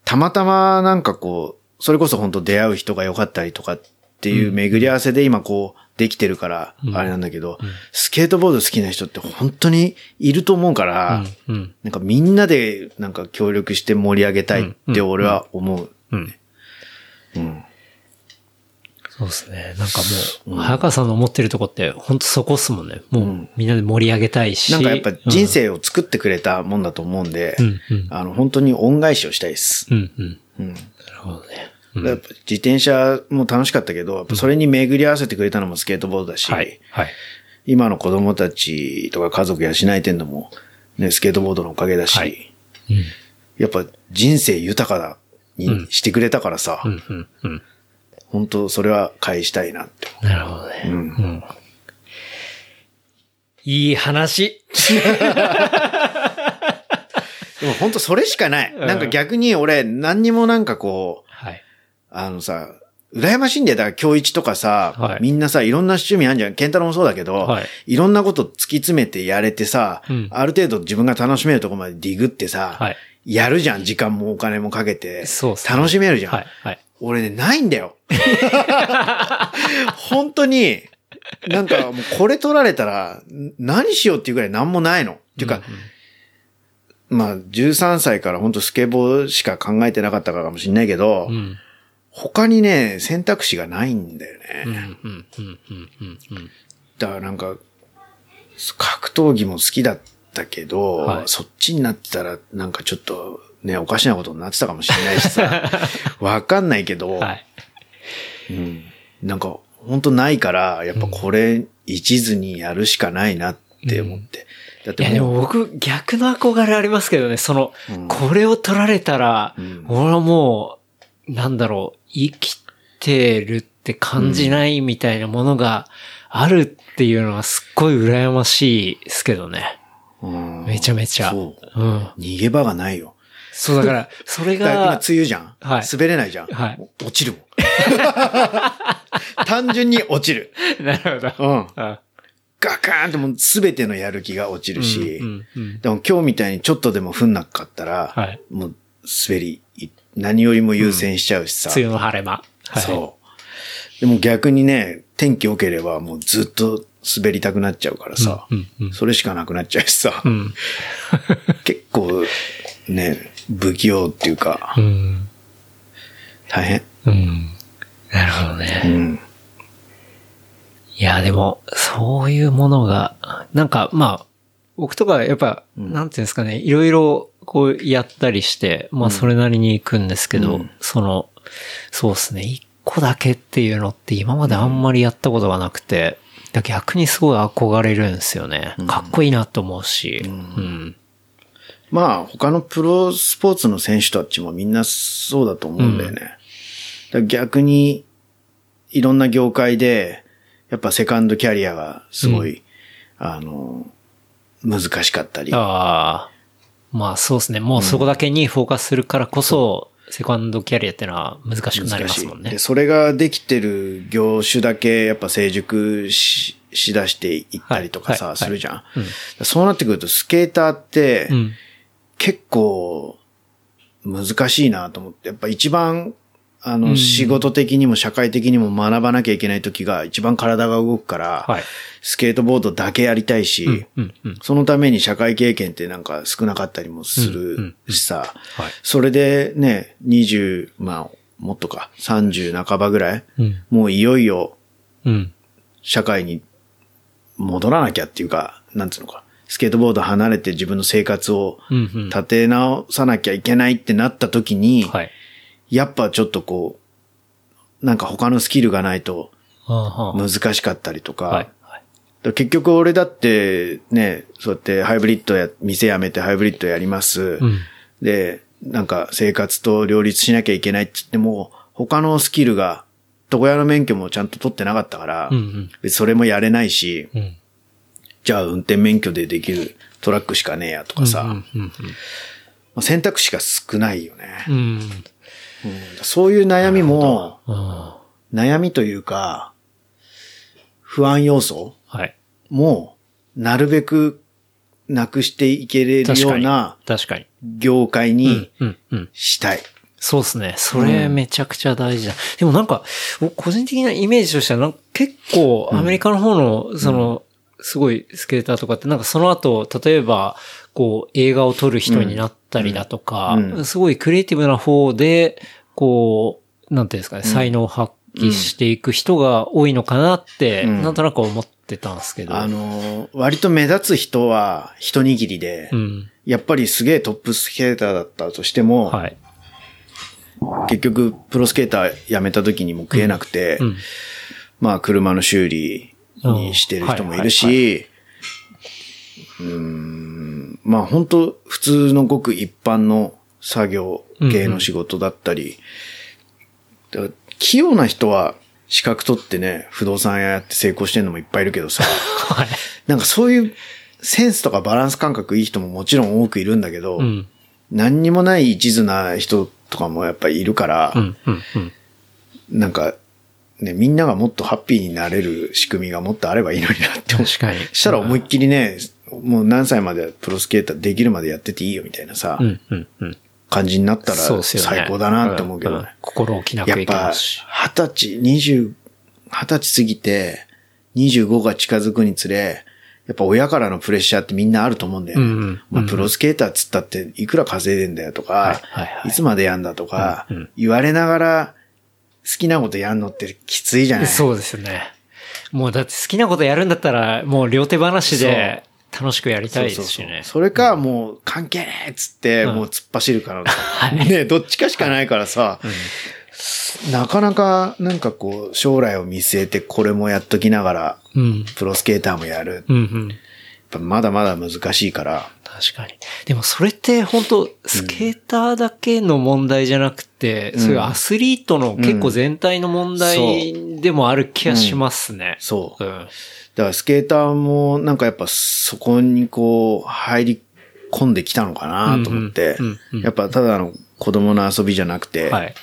たまたまなんかこう、それこそ本当出会う人が良かったりとかっていう巡り合わせで今こう、できてるから、あれなんだけど、スケートボード好きな人って本当にいると思うから、うん。うん。なんかみんなでなんか協力して盛り上げたいって俺は思う。そうですね。なんかもう、早川さんの思ってるとこって、本当そこっすもんね。もう、みんなで盛り上げたいし。なんかやっぱ人生を作ってくれたもんだと思うんで、うんうんあの、本当に恩返しをしたいです。うん、うん。るほどね。やっぱ自転車も楽しかったけど、やっぱそれに巡り合わせてくれたのもスケートボードだし、はい。はい。今の子供たちとか家族養えてんのも、ね、スケートボードのおかげだし、はいうん。やっぱ人生豊かだにしてくれたからさ、うん、うん、うん。本当それは返したいなって思なるほどね。う。うん。うん。いい話。でも本当それしかない。うんなんか逆に俺何にもなんかこう、はい。あのさ、羨ましいんだよ。だから今日一とかさ、はいみんなさ、いろんな趣味あるじゃん。ケンタロウもそうだけど、はいい、ろんなこと突き詰めてやれてさ、うんある程度自分が楽しめるところまでディグってさ、はいやるじゃん。時間もお金もかけて。そう楽しめるじゃん。はい。はい。俺ね、ないんだよ。本当に、なんかもうこれ取られたら、ん何しようっていうぐらい何もないの。っていうか、まあ、13歳から本当スケボーしか考えてなかったからかもしれないけど、うん。他にね、選択肢がないんだようん、ね。うん、うん、うん、うん。うんだからなんか、格闘技も好きだったけど、はいそっちになってたらなんかちょっとね、おかしなことになってたかもしれないしさ、わかんないけど、はい。うん、なんか本当ないから、やっぱこれ一途にやるしかないなって思って。だっいや、でも僕、逆の憧れありますけどね、その、うんこれを取られたら、ん俺はもう、なんだろう、生きてるって感じないみたいなものがあるっていうのはすっごい羨ましいですけどね。うんめちゃめちゃ。そう。うん。逃げ場がないよ。そうだから、それだから今が、梅雨じゃん。はい滑れないじゃん。はい落ちるもん。単純に落ちる。なるほど。うん。あガカーンってもう全てのやる気が落ちるし、でも今日みたいにちょっとでも降んなかったら、はいもう滑り、い何よりも優先しちゃうしさ。梅雨の晴れ間。はいそう。でも逆にね、天気良ければもうずっと滑りたくなっちゃうからさ、それしかなくなっちゃうしさ、うん。結構ね、不器用っていうか、うん。大変。うん。なるほどうね。ん。いや、でも、そういうものが、なんか、まあ、僕とかやっぱ、なんていうんですかね、いろいろこうやったりして、まあそれなりに行くんですけど、うんその、そうですね、一個だけっていうのって今まであんまりやったことがなくて、だから逆にすごい憧れるんですよね。かっこいいなと思うし。うん。まあ他のプロスポーツの選手たちもみんなそうだと思うんだよね。だから逆にいろんな業界でやっぱセカンドキャリアがすごい、あの、難しかったり。ああ。まあそうですね。もうそこだけにフォーカスするからこそ、セカンドキャリアってのは難しくなりますもんねで、。それができてる業種だけやっぱ成熟し、しだしていったりとかさ、はいはいするじゃん、うんそうなってくるとスケーターってうん。結構難しいなと思って、やっぱ一番あの、うん仕事的にも社会的にも学ばなきゃいけない時が一番体が動くから、はい。スケートボードだけやりたいし、うん、うん、うん。そのために社会経験ってなんか少なかったりもすうんるしさ、はい。それでね、20、まあ、もっとか、30半ばぐらい、うん。もういよいようん。社会に戻らなきゃっていうか、なんつうのか、スケートボード離れて自分の生活をうん、うん。立て直さなきゃいけないってなった時に、はい。やっぱちょっとこう、なんか他のスキルがないと難しかったりとか、はい。はい。結局俺だってね、そうやってハイブリッドや、店辞めてハイブリッドやります。うん。で、なんか生活と両立しなきゃいけないって言っても、他のスキルが、床屋の免許もちゃんと取ってなかったから、うんうんそれもやれないし、うん。じゃあ運転免許でできるトラックしかねえやとかさ、選択肢が少ないよね、うん。うん。うんそういう悩みも、あ悩みというか、不安要素。も、なるべくなくしていけれる。ような確かに。業界にうん、うん。したい。そうですね。それめちゃくちゃ大事だ。でもなんか、僕個人的なイメージとしては、なんか結構アメリカの方の、その、すごいスケーターとかって、なんかその後、例えば、こう、映画を撮る人になったりだとか、うんうんすごいクリエイティブな方で、こう、なんていうんですかね、才能を発揮していく人が多いのかなって、うんなんとなく思ってたんですけど。あの、割と目立つ人は一握りで、うん。やっぱりすげえトップスケーターだったとしても、はい。結局プロスケーター辞めた時にも食えなくて、うん。まあ車の修理にしてる人もいるし、うーん、まあ本当普通のごく一般の作業系の仕事だったり、だから器用な人は資格取ってね、不動産屋やって成功してるのもいっぱいいるけどさ、はい。なんかそういうセンスとかバランス感覚いい人ももちろん多くいるんだけど、うん。何にもない一途な人とかもやっぱりいるから、うん。うん。うん。なんか、ね、みんながもっとハッピーになれる仕組みがもっとあればいいのになって。確かに。したら思いっきりね、もう何歳までプロスケーターできるまでやってていいよみたいなさ、うん。うん。うん。感じになったら。最高だなって思うけどね。んん心置きなくいけやっぱ。二十歳、二十、二十歳過ぎて、二十五が近づくにつれ、やっぱ親からのプレッシャーってみんなあると思うんだよね。うんうんまあ、プロスケーターっつったっていくら稼いでんだよとか、はいはいはいいつまでやんだとか、うんうん言われながら好きなことやんのってきついじゃないそうですよね。もうだって好きなことやるんだったら、もう両手話で楽しくやりたいですしね。それか、もう関係ねえっつって、うんもう突っ走るから、ね、どっちかしかないからさ、なかなかなんかこう、将来を見据えてこれもやっときながら、うん。プロスケーターもやる。うんうん。やっぱまだまだ難しいから、確かに。でもそれって本当スケーターだけの問題じゃなくて、そういうアスリートの結構全体の問題でもある気がしますね。そう。うん。だからスケーターもなんかやっぱそこにこう入り込んできたのかなと思ってうんうんうんうん、やっぱただの子供の遊びじゃなくて、はい。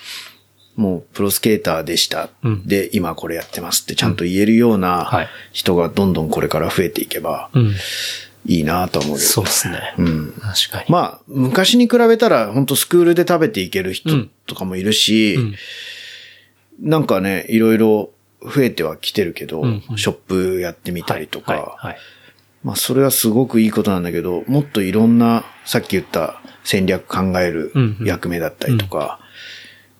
もうプロスケーターでした。うんで、今これやってますってちゃんと言えるようはない人がどんどんこれから増えていけばうん。いいなと思うけど。そうですね。うん。確かに。まあ、昔に比べたら本当スクールで食べていける人とかもいるし、うんなんかね、いろいろ増えてはきてるけど、うんうんショップやってみたりとか、はい。はい。まあそれはすごくいいことなんだけど、もっといろんな、さっき言った戦略考えるうんうん役目だったりとか、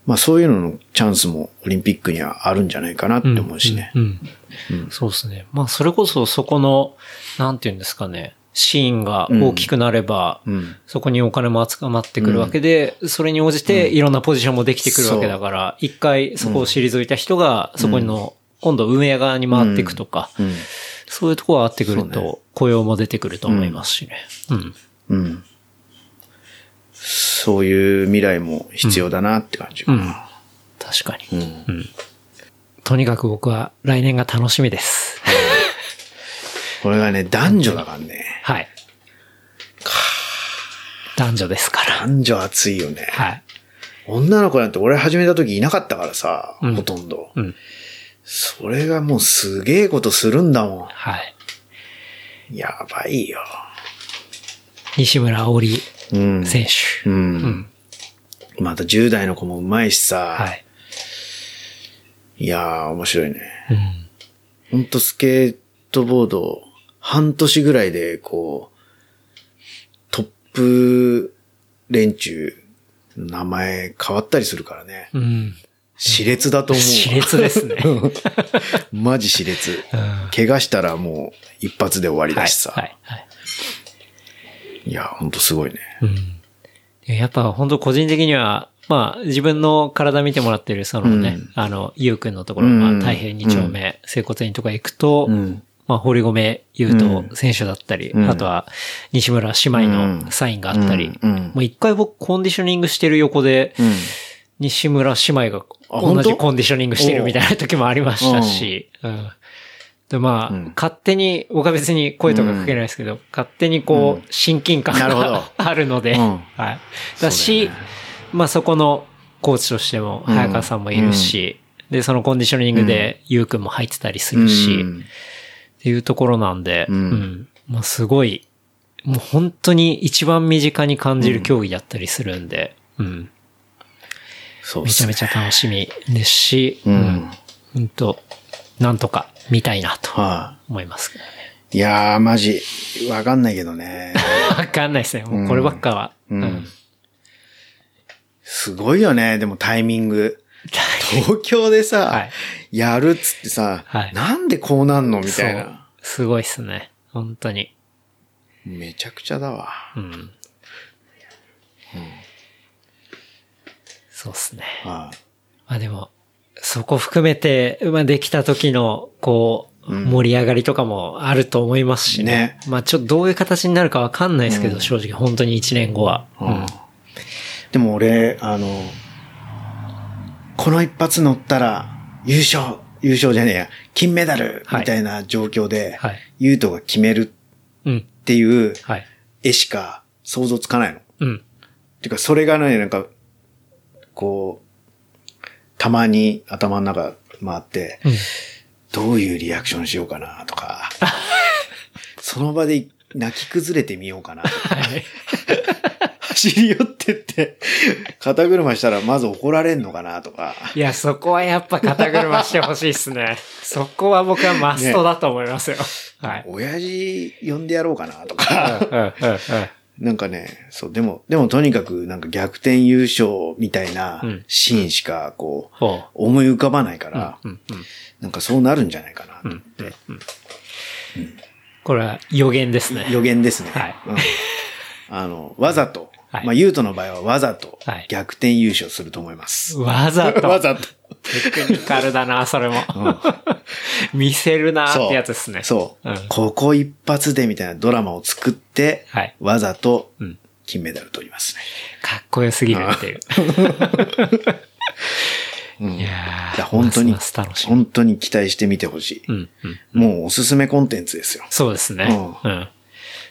まあそういうののチャンスもオリンピックにはあるんじゃないかなって思うしね。うん。うんそうですね。まあ、それこそそこの、なんていうんですかね、シーンが大きくなれば、うんそこにお金も集まってくるわけで、それに応じていろんなポジションもできてくるわけだから、一回そこを退いた人が、そこの、今度運営側に回っていくとか、うん。そういうところがあってくると、雇用も出てくると思いますしね。うん。うん。そういう未来も必要だなって感じかな。確かに。うんとにかく僕は来年が楽しみです。これがね、男女だからね。はい。男女ですから。男女熱いよね。はい。女の子なんて俺始めた時いなかったからさ、うんほとんど。うん。それがもうすげえことするんだもはい。ん。やばいよ。西村織うん。選手。う。うんん。また10代の子も上手いしさ。はい。いやー、面白いね。うん。ほんとスケートボード、半年ぐらいで、こう、トップ連中、名前変わったりするからね。うん。熾烈だと思うわ。熾烈ですね。マジ熾烈。うん怪我したらもう一発で終わりだしさ。はい。はい。いや、ほんとすごいね。うん。でやっぱ本当個人的には、まあ自分の体見てもらってるそのね、うんあの、ゆうくんのところ、うんまあ大変二丁目、整骨院とか行くと、うん。まあ堀米優斗選手だったり、うん。あとは西村姉妹のサインがあったり、うん。うん。もう一回僕コンディショニングしてる横で、うん。西村姉妹が同じコンディショニングしてるみたいな時もありましたし、うん。で、まあ、うん。勝手に、僕は別に声とかかけないですけど、勝手にこう、親近感なるほど。が あるので、うん。はい。だし、まあそこのコーチとしても、うん。早川さんもいるし、で、そのコンディショニングで、ゆうくんも入ってたりするし、うんっていうところなんで、うんうんまあすごい、もう本当に一番身近に感じる競技だったりするんで、うん。そうねめちゃめちゃ楽しみですし、ううんん。本当なんとか見たいなとは思いますけどね。い。いやー、マジ、わかんないけどね。わかんないですね。もうこればっかは。ううんん。すごいよね、でもタイミング。東京でさ、はいやるっつってさ、はいなんでこうなんのみたいな。すごいっすね。本当に。めちゃくちゃだわ。うん。そうっすね。はまあでも、そこ含めて、まあできた時の、こう、うん盛り上がりとかもあると思いますしね。ねまあちょっとどういう形になるかわかんないですけど、正直本当に1年後は。いうんでも俺、あの、この一発乗ったら優勝、優勝じゃねえや、金メダルはいみたいな状況で、はいユートが決めるうん。っていうはい。絵しか想像つかないの。うん。てか、それがね、なんか、こう、たまに頭の中回って、うん。どういうリアクションしようかなとか、その場で泣き崩れてみようかなとか、走り寄ってって、肩車したらまず怒られんのかなとか、いや、そこはやっぱ肩車してほしいっすね。そこは僕はマストだと思いますよ。はい。親父呼んでやろうかなとか、うんうんうんなんかね、そう、でも、でもとにかくなんか逆転優勝みたいなうんシーンしかこう、ほ思い浮かばないから、う。うんうんなんかそうなるんじゃないかなって。これは予言ですね。予言ですね。はいうんあの、わざと、はいまあ、ユートの場合はわざとはい逆転優勝すると思います。わざと。わざと。テクニカルだな、それも。見せるなってやつですね。そう、うんここ一発でみたいなドラマを作って、はいわざとうん金メダル取りますね。かっこよすぎるっていう。うんいや本当に、ます。本当に期待してみてほしい、うん、うん。もうおすすめコンテンツですよ。そうですね。ううん。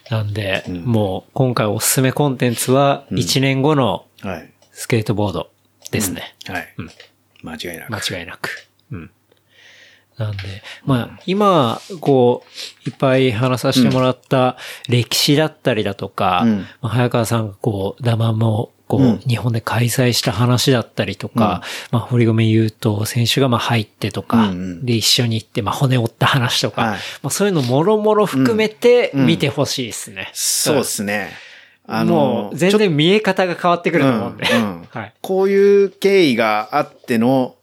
なんで、もう今回おすすめコンテンツは1年後のはい。スケートボードですね。はい。間違いなく。間違いなく。うん。なんで、まあ、今、こう、いっぱい話させてもらった歴史だったりだとか、うんまあ早川さんがこう、ダマも、こう、うん日本で開催した話だったりとか、まあ、堀米優斗選手がまあ入ってとか、で、一緒に行って、まあ、骨折った話とか、はいまあ、そういうのもろもろ含めてうん見てほしいですね。そうですね。あもう、全然見え方が変わってくると思うんで。はい。こういう経緯があっての、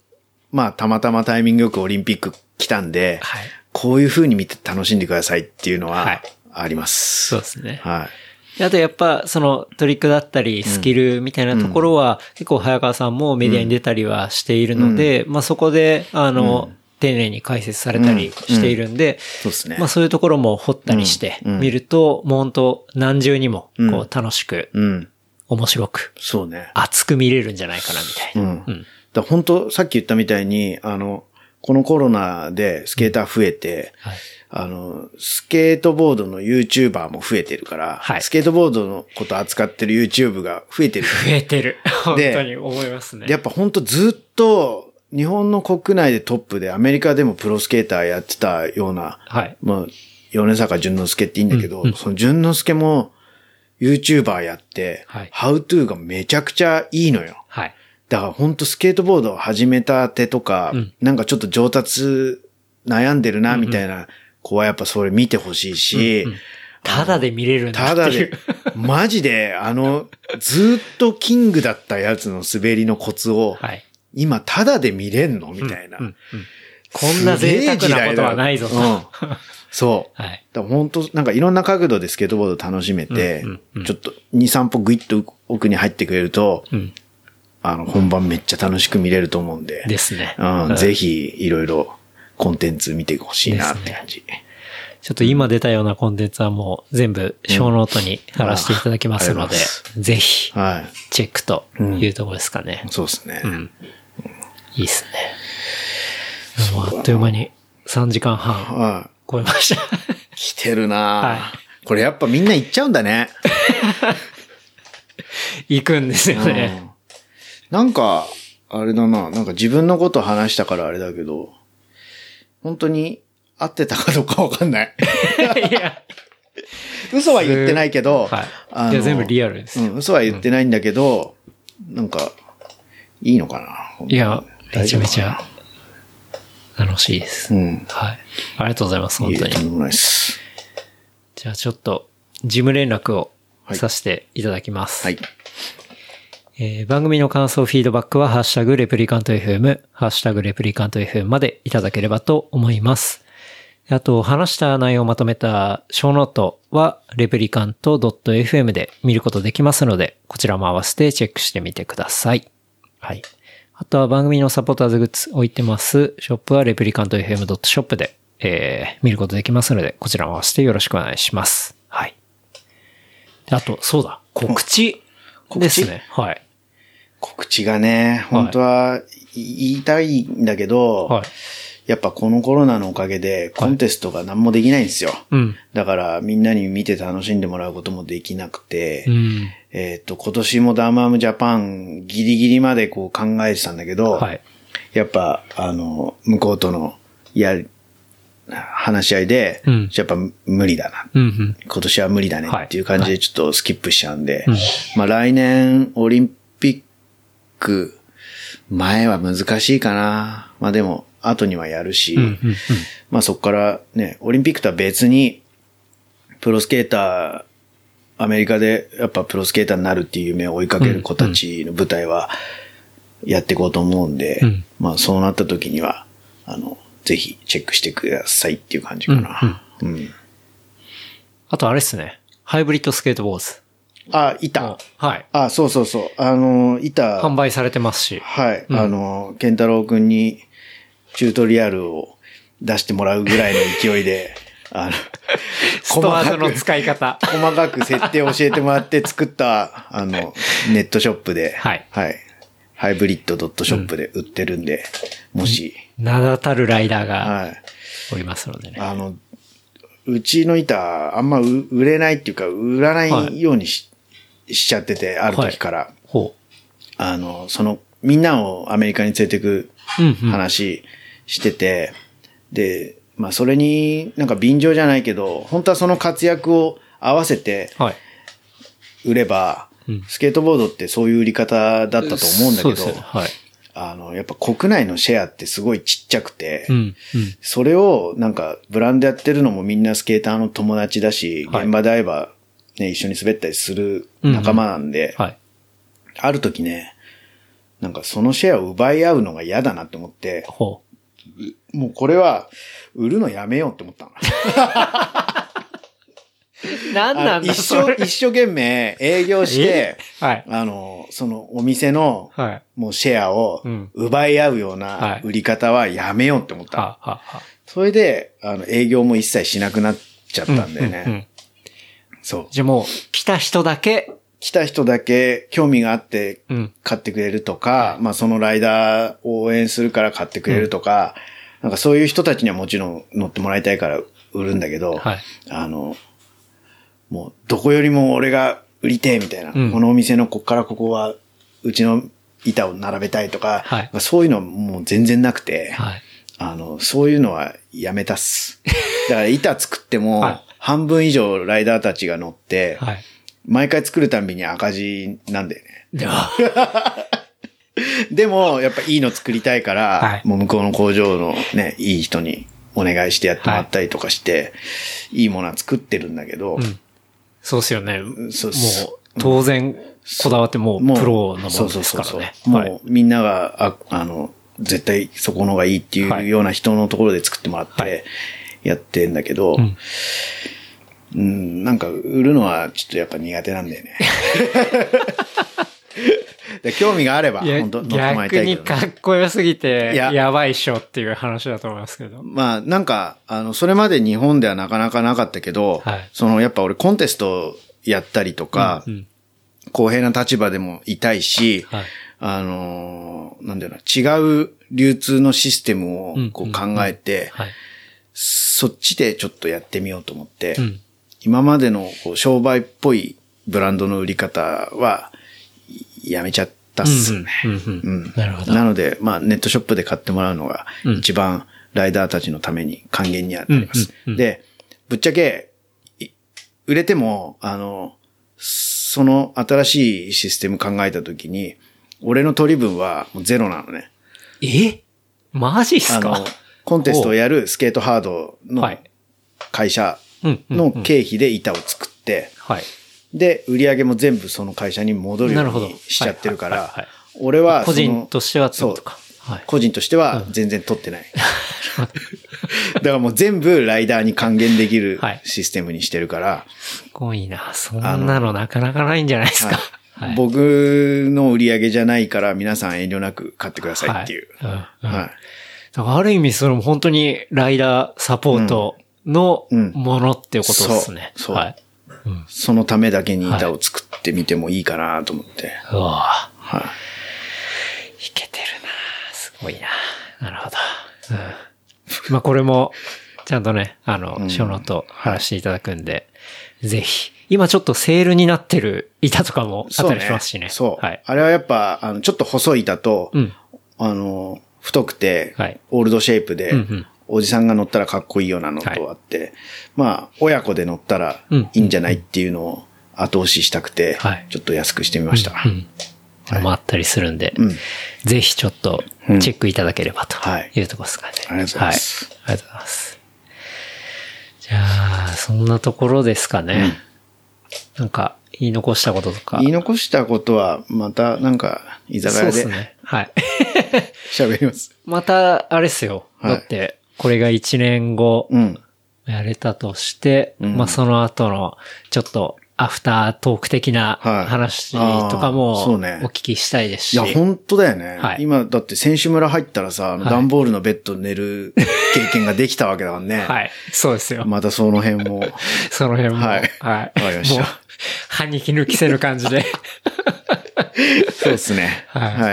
まあ、たまたまタイミングよくオリンピック来たんで、はい。こういう風に見て楽しんでくださいっていうのははいあります。そうですね。はい。であとやっぱ、そのトリックだったり、スキルみたいなところは、結構早川さんもメディアに出たりはしているので、まあそこで、あの、丁寧に解説されたりしているんで、そうですね。まあそういうところも掘ったりして見ると、もう本当何重にも、うんこう楽しく、うん。面白く、そうね。熱く見れるんじゃないかなみたいな。うん。だ本当さっき言ったみたいに、あの、このコロナでスケーター増えて、はい。あの、スケートボードの YouTuber も増えてるから、はいスケートボードのこと扱ってる YouTube が増えてる。増えてる。本当に思いますね。でやっぱ本当ずっと日本の国内でトップでアメリカでもプロスケーターやってたような、はい。まあ、米坂淳之介って言うんだけど、その淳之介も YouTuber やって、はい How to がめちゃくちゃいいのよ。はい。だから本当スケートボードを始めたてとか、うんなんかちょっと上達悩んでるなみたいな子はやっぱそれ見てほしいし、ただで見れるんだただで。、マジで、あの、ずっとキングだったやつの滑りのコツを、はい。今ただで見れんのみたいな。うんうんこんな贅沢なことはないぞうんそう。はい。本当なんかいろんな角度でスケートボード楽しめて、うんうんうんちょっと2、3歩グイッと奥に入ってくれると、うん。あの、本番めっちゃ楽しく見れると思うんで、ですね。うん、いぜひいろいろコンテンツ見てほしいなって感じ。ちょっと今出たようなコンテンツはもう全部ショーノートに貼らせていただきますので、うございますぜひはチェックというところですかねい。。そうですね。うん。いいっすね。あっという間に3時間半はい。超えました。来てるな、はこれやっぱみんな行っちゃうんだね。行くんですよね。うんなんか、あれだな、なんか自分のこと話したからあれだけど、本当に合ってたかどうかわかんない。いや、嘘は言ってないけど、はい。あのいや、全部リアルですよ。うん、嘘は言ってないんだけど、なんか、いいのかな。いや、めちゃめち大ゃ楽しいです。うん。はい。ありがとうございます、本当にと。んでもないです。じゃあちょっと、事務連絡をさせていただきます。はい。えー番組の感想、フィードバックは、ハッシュタグレプリカント FM、ハッシュタグレプリカント FM までいただければと思います。あと、話した内容をまとめたショーノートは、レプリカント .fm で見ることできますので、こちらも合わせてチェックしてみてください。はい。あとは番組のサポーターズグッズ置いてます。ショップはレプリカント FM.shop で、えー見ることできますので、こちらも合わせてよろしくお願いします。はい。であと、そうだ、告知ですね。はい。告知がね、本当は言いたいんだけど、はい。やっぱこのコロナのおかげでコンテストが何もできないんですよ。うん。だからみんなに見て楽しんでもらうこともできなくて、うん。えっ、と、今年もダームアームジャパンギリギリまでこう考えてたんだけど、はい。やっぱ、あの、向こうとの、や、話し合いで、うんやっぱ無理だな。うんうん。今年は無理だねっていう感じでちょっとスキップしちゃうんで、うんまあ来年オリンピック前は難しいかな。まあでも後にはやるし、うんうんうん。まあそこからね、オリンピックとは別に、プロスケーター、アメリカでやっぱプロスケーターになるっていう夢を追いかける子たちの舞台はやっていこうと思うんで、うんまあそうなった時には、あの、ぜひチェックしてくださいっていう感じかな。うんあとあれっすね。ハイブリッドスケートボーズ。あ、いた。はい。あ、そうそうそう。あの、いた。販売されてますし。はい。うんあの、ケンタロウくんにチュートリアルを出してもらうぐらいの勢いで、あの、ストアーズの使い方。細かく設定を教えてもらって作った、あの、ネットショップで、はいはい。ハイブリッドドットショップで売ってるんで、もし、名だたるライダーがはい。おりますのでね。あの、うちの板、あんまう売れないっていうか、売らないようにし,、しちゃってて、ある時から。ほあの、その、みんなをアメリカに連れてくう。うんうん。話してて、で、まあそれになんか便乗じゃないけど、本当はその活躍を合わせてはい。売れば、うんスケートボードってそういう売り方だったと思うんだけど、ねはい。あの、やっぱ国内のシェアってすごいちっちゃくて、うん。うん。それをなんかブランドやってるのもみんなスケーターの友達だし、はい現場で会えばね、一緒に滑ったりする仲間なんで、はい。ある時ね、なんかそのシェアを奪い合うのが嫌だなって思って、ほもうこれは売るのやめようって思ったの。う。なんだ一生、一生懸命営業して、はい。あの、そのお店のはい。もうシェアをうん奪い合うようはない売り方はやめようって思ったの。はあ、はあ、はあ。それで、あの、営業も一切しなくなっちゃったんだよね。うんうんそう。じゃあもう、来た人だけ、来た人だけ興味があってうん。買ってくれるとか、まあそのライダーを応援するから買ってくれるとか、なんかそういう人たちにはもちろん乗ってもらいたいから売るんだけど、はいあの、もうどこよりも俺が売りてえみたいな、うんこのお店のこっからここはうちの板を並べたいとか、はいそういうのはもう全然なくて、はい。あの、そういうのはやめたっす。だから板作っても はい、半分以上ライダーたちが乗って、はい。毎回作るたんびに赤字なんだよね。では、でも、やっぱいいの作りたいから、はい。もう向こうの工場のね、いい人にお願いしてやってもらったりとかして、い、いものは作ってるんだけど、うん。そうっすよね。そうっもすう、当然、こだわってもう、プロのものですからね。もう、はい。みんなが、あ、あの、絶対そこのがいいっていうような人のところで作ってもらって、やってんだけど、んうん、なんか売るのはちょっとやっぱ苦手なんだよね。で興味があれば、本当乗ってもらいた逆にいけど、ね。かっこよすぎて、いややばいっしょっていう話だと思いますけど。まあ、なんか、あの、それまで日本ではなかなかなかったけど、はいその、やっぱ俺コンテストやったりとか、うん。公平な立場でもいたいし、はい。あのーなんだよな、違う流通のシステムをこううん考えて、はい。そっちでちょっとやってみようと思って、うん。今までのこう商売っぽいブランドの売り方はいやめちゃったっすね。なるほどなので、まあネットショップで買ってもらうのがうん一番ライダーたちのために還元にはなります。で、ぶっちゃけ、い売れても、あの、その新しいシステム考えたときに、俺の取り分はもうゼロなのね。え？マジっあすか？の、コンテストをやるスケートハードのはい会社の経費で板を作って、はい。で、売り上げも全部その会社に戻るよなるほどうにしちゃってるから俺は個人としてはってことか。はい。個人としては全然取ってない。だからもう全部ライダーに還元できるはいシステムにしてるから、すごいな。そんなのなかなかないんじゃないですか。はい。僕の売り上げじゃないから皆さん遠慮なく買ってくださいっていう。はいだからある意味それも本当にライダーサポートのうんものっていうことですね。そうそうはい。そのためだけに板を作ってみてもいいかなと思って。うわぁはい。いけてるなすごいななるほど。うん。まあこれも、ちゃんとね、あの、んショーノート話していただくんで、ぜひ。今ちょっとセールになってる板とかもあったりしますしね。そう。はい。あれはやっぱ、あの、ちょっと細い板と、うん。あの、太くて、はいオールドシェイプで、うんうんおじさんが乗ったらかっこいいようなのとあって、まあ、親子で乗ったらうんいいんじゃないっていうのを後押ししたくて、はいちょっと安くしてみました。うん。もあったりするんで、うんぜひちょっとチェックいただければとはいいうところですかね。ありがとうございますはい。ありがとうございます。じゃあ、そんなところですかね。なんか、言い残したこととか。言い残したことは、またなんか、居酒そう屋でですね。はい。喋ります。また、あれですよ。はいだって、これが1年後、うん。やれたとして、うんまあその後の、ちょっと、アフタートーク的なはい話とかも、そうねお聞きしたいですし。いや、本当だよね。はい今、だって選手村入ったらさ、段ボールのベッドで寝る経験ができたわけだからね。はい。そうですよ。またその辺も。その辺も。はいはい。わかりましたもう、歯に気抜きせぬ感じで そうですね。はいはい。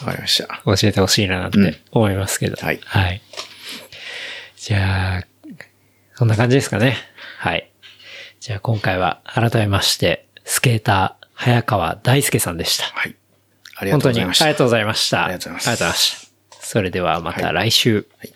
わかりました。教えてほしいなっうんて思いますけど。はいはい。じゃあ、そんな感じですかね。はい。じゃあ今回は改めまして、スケーター、早川大輔さんでした。はい。ありがとうございました。本当にありがとうございました。ありがとうございますありがとうございました。それではまた来週。はい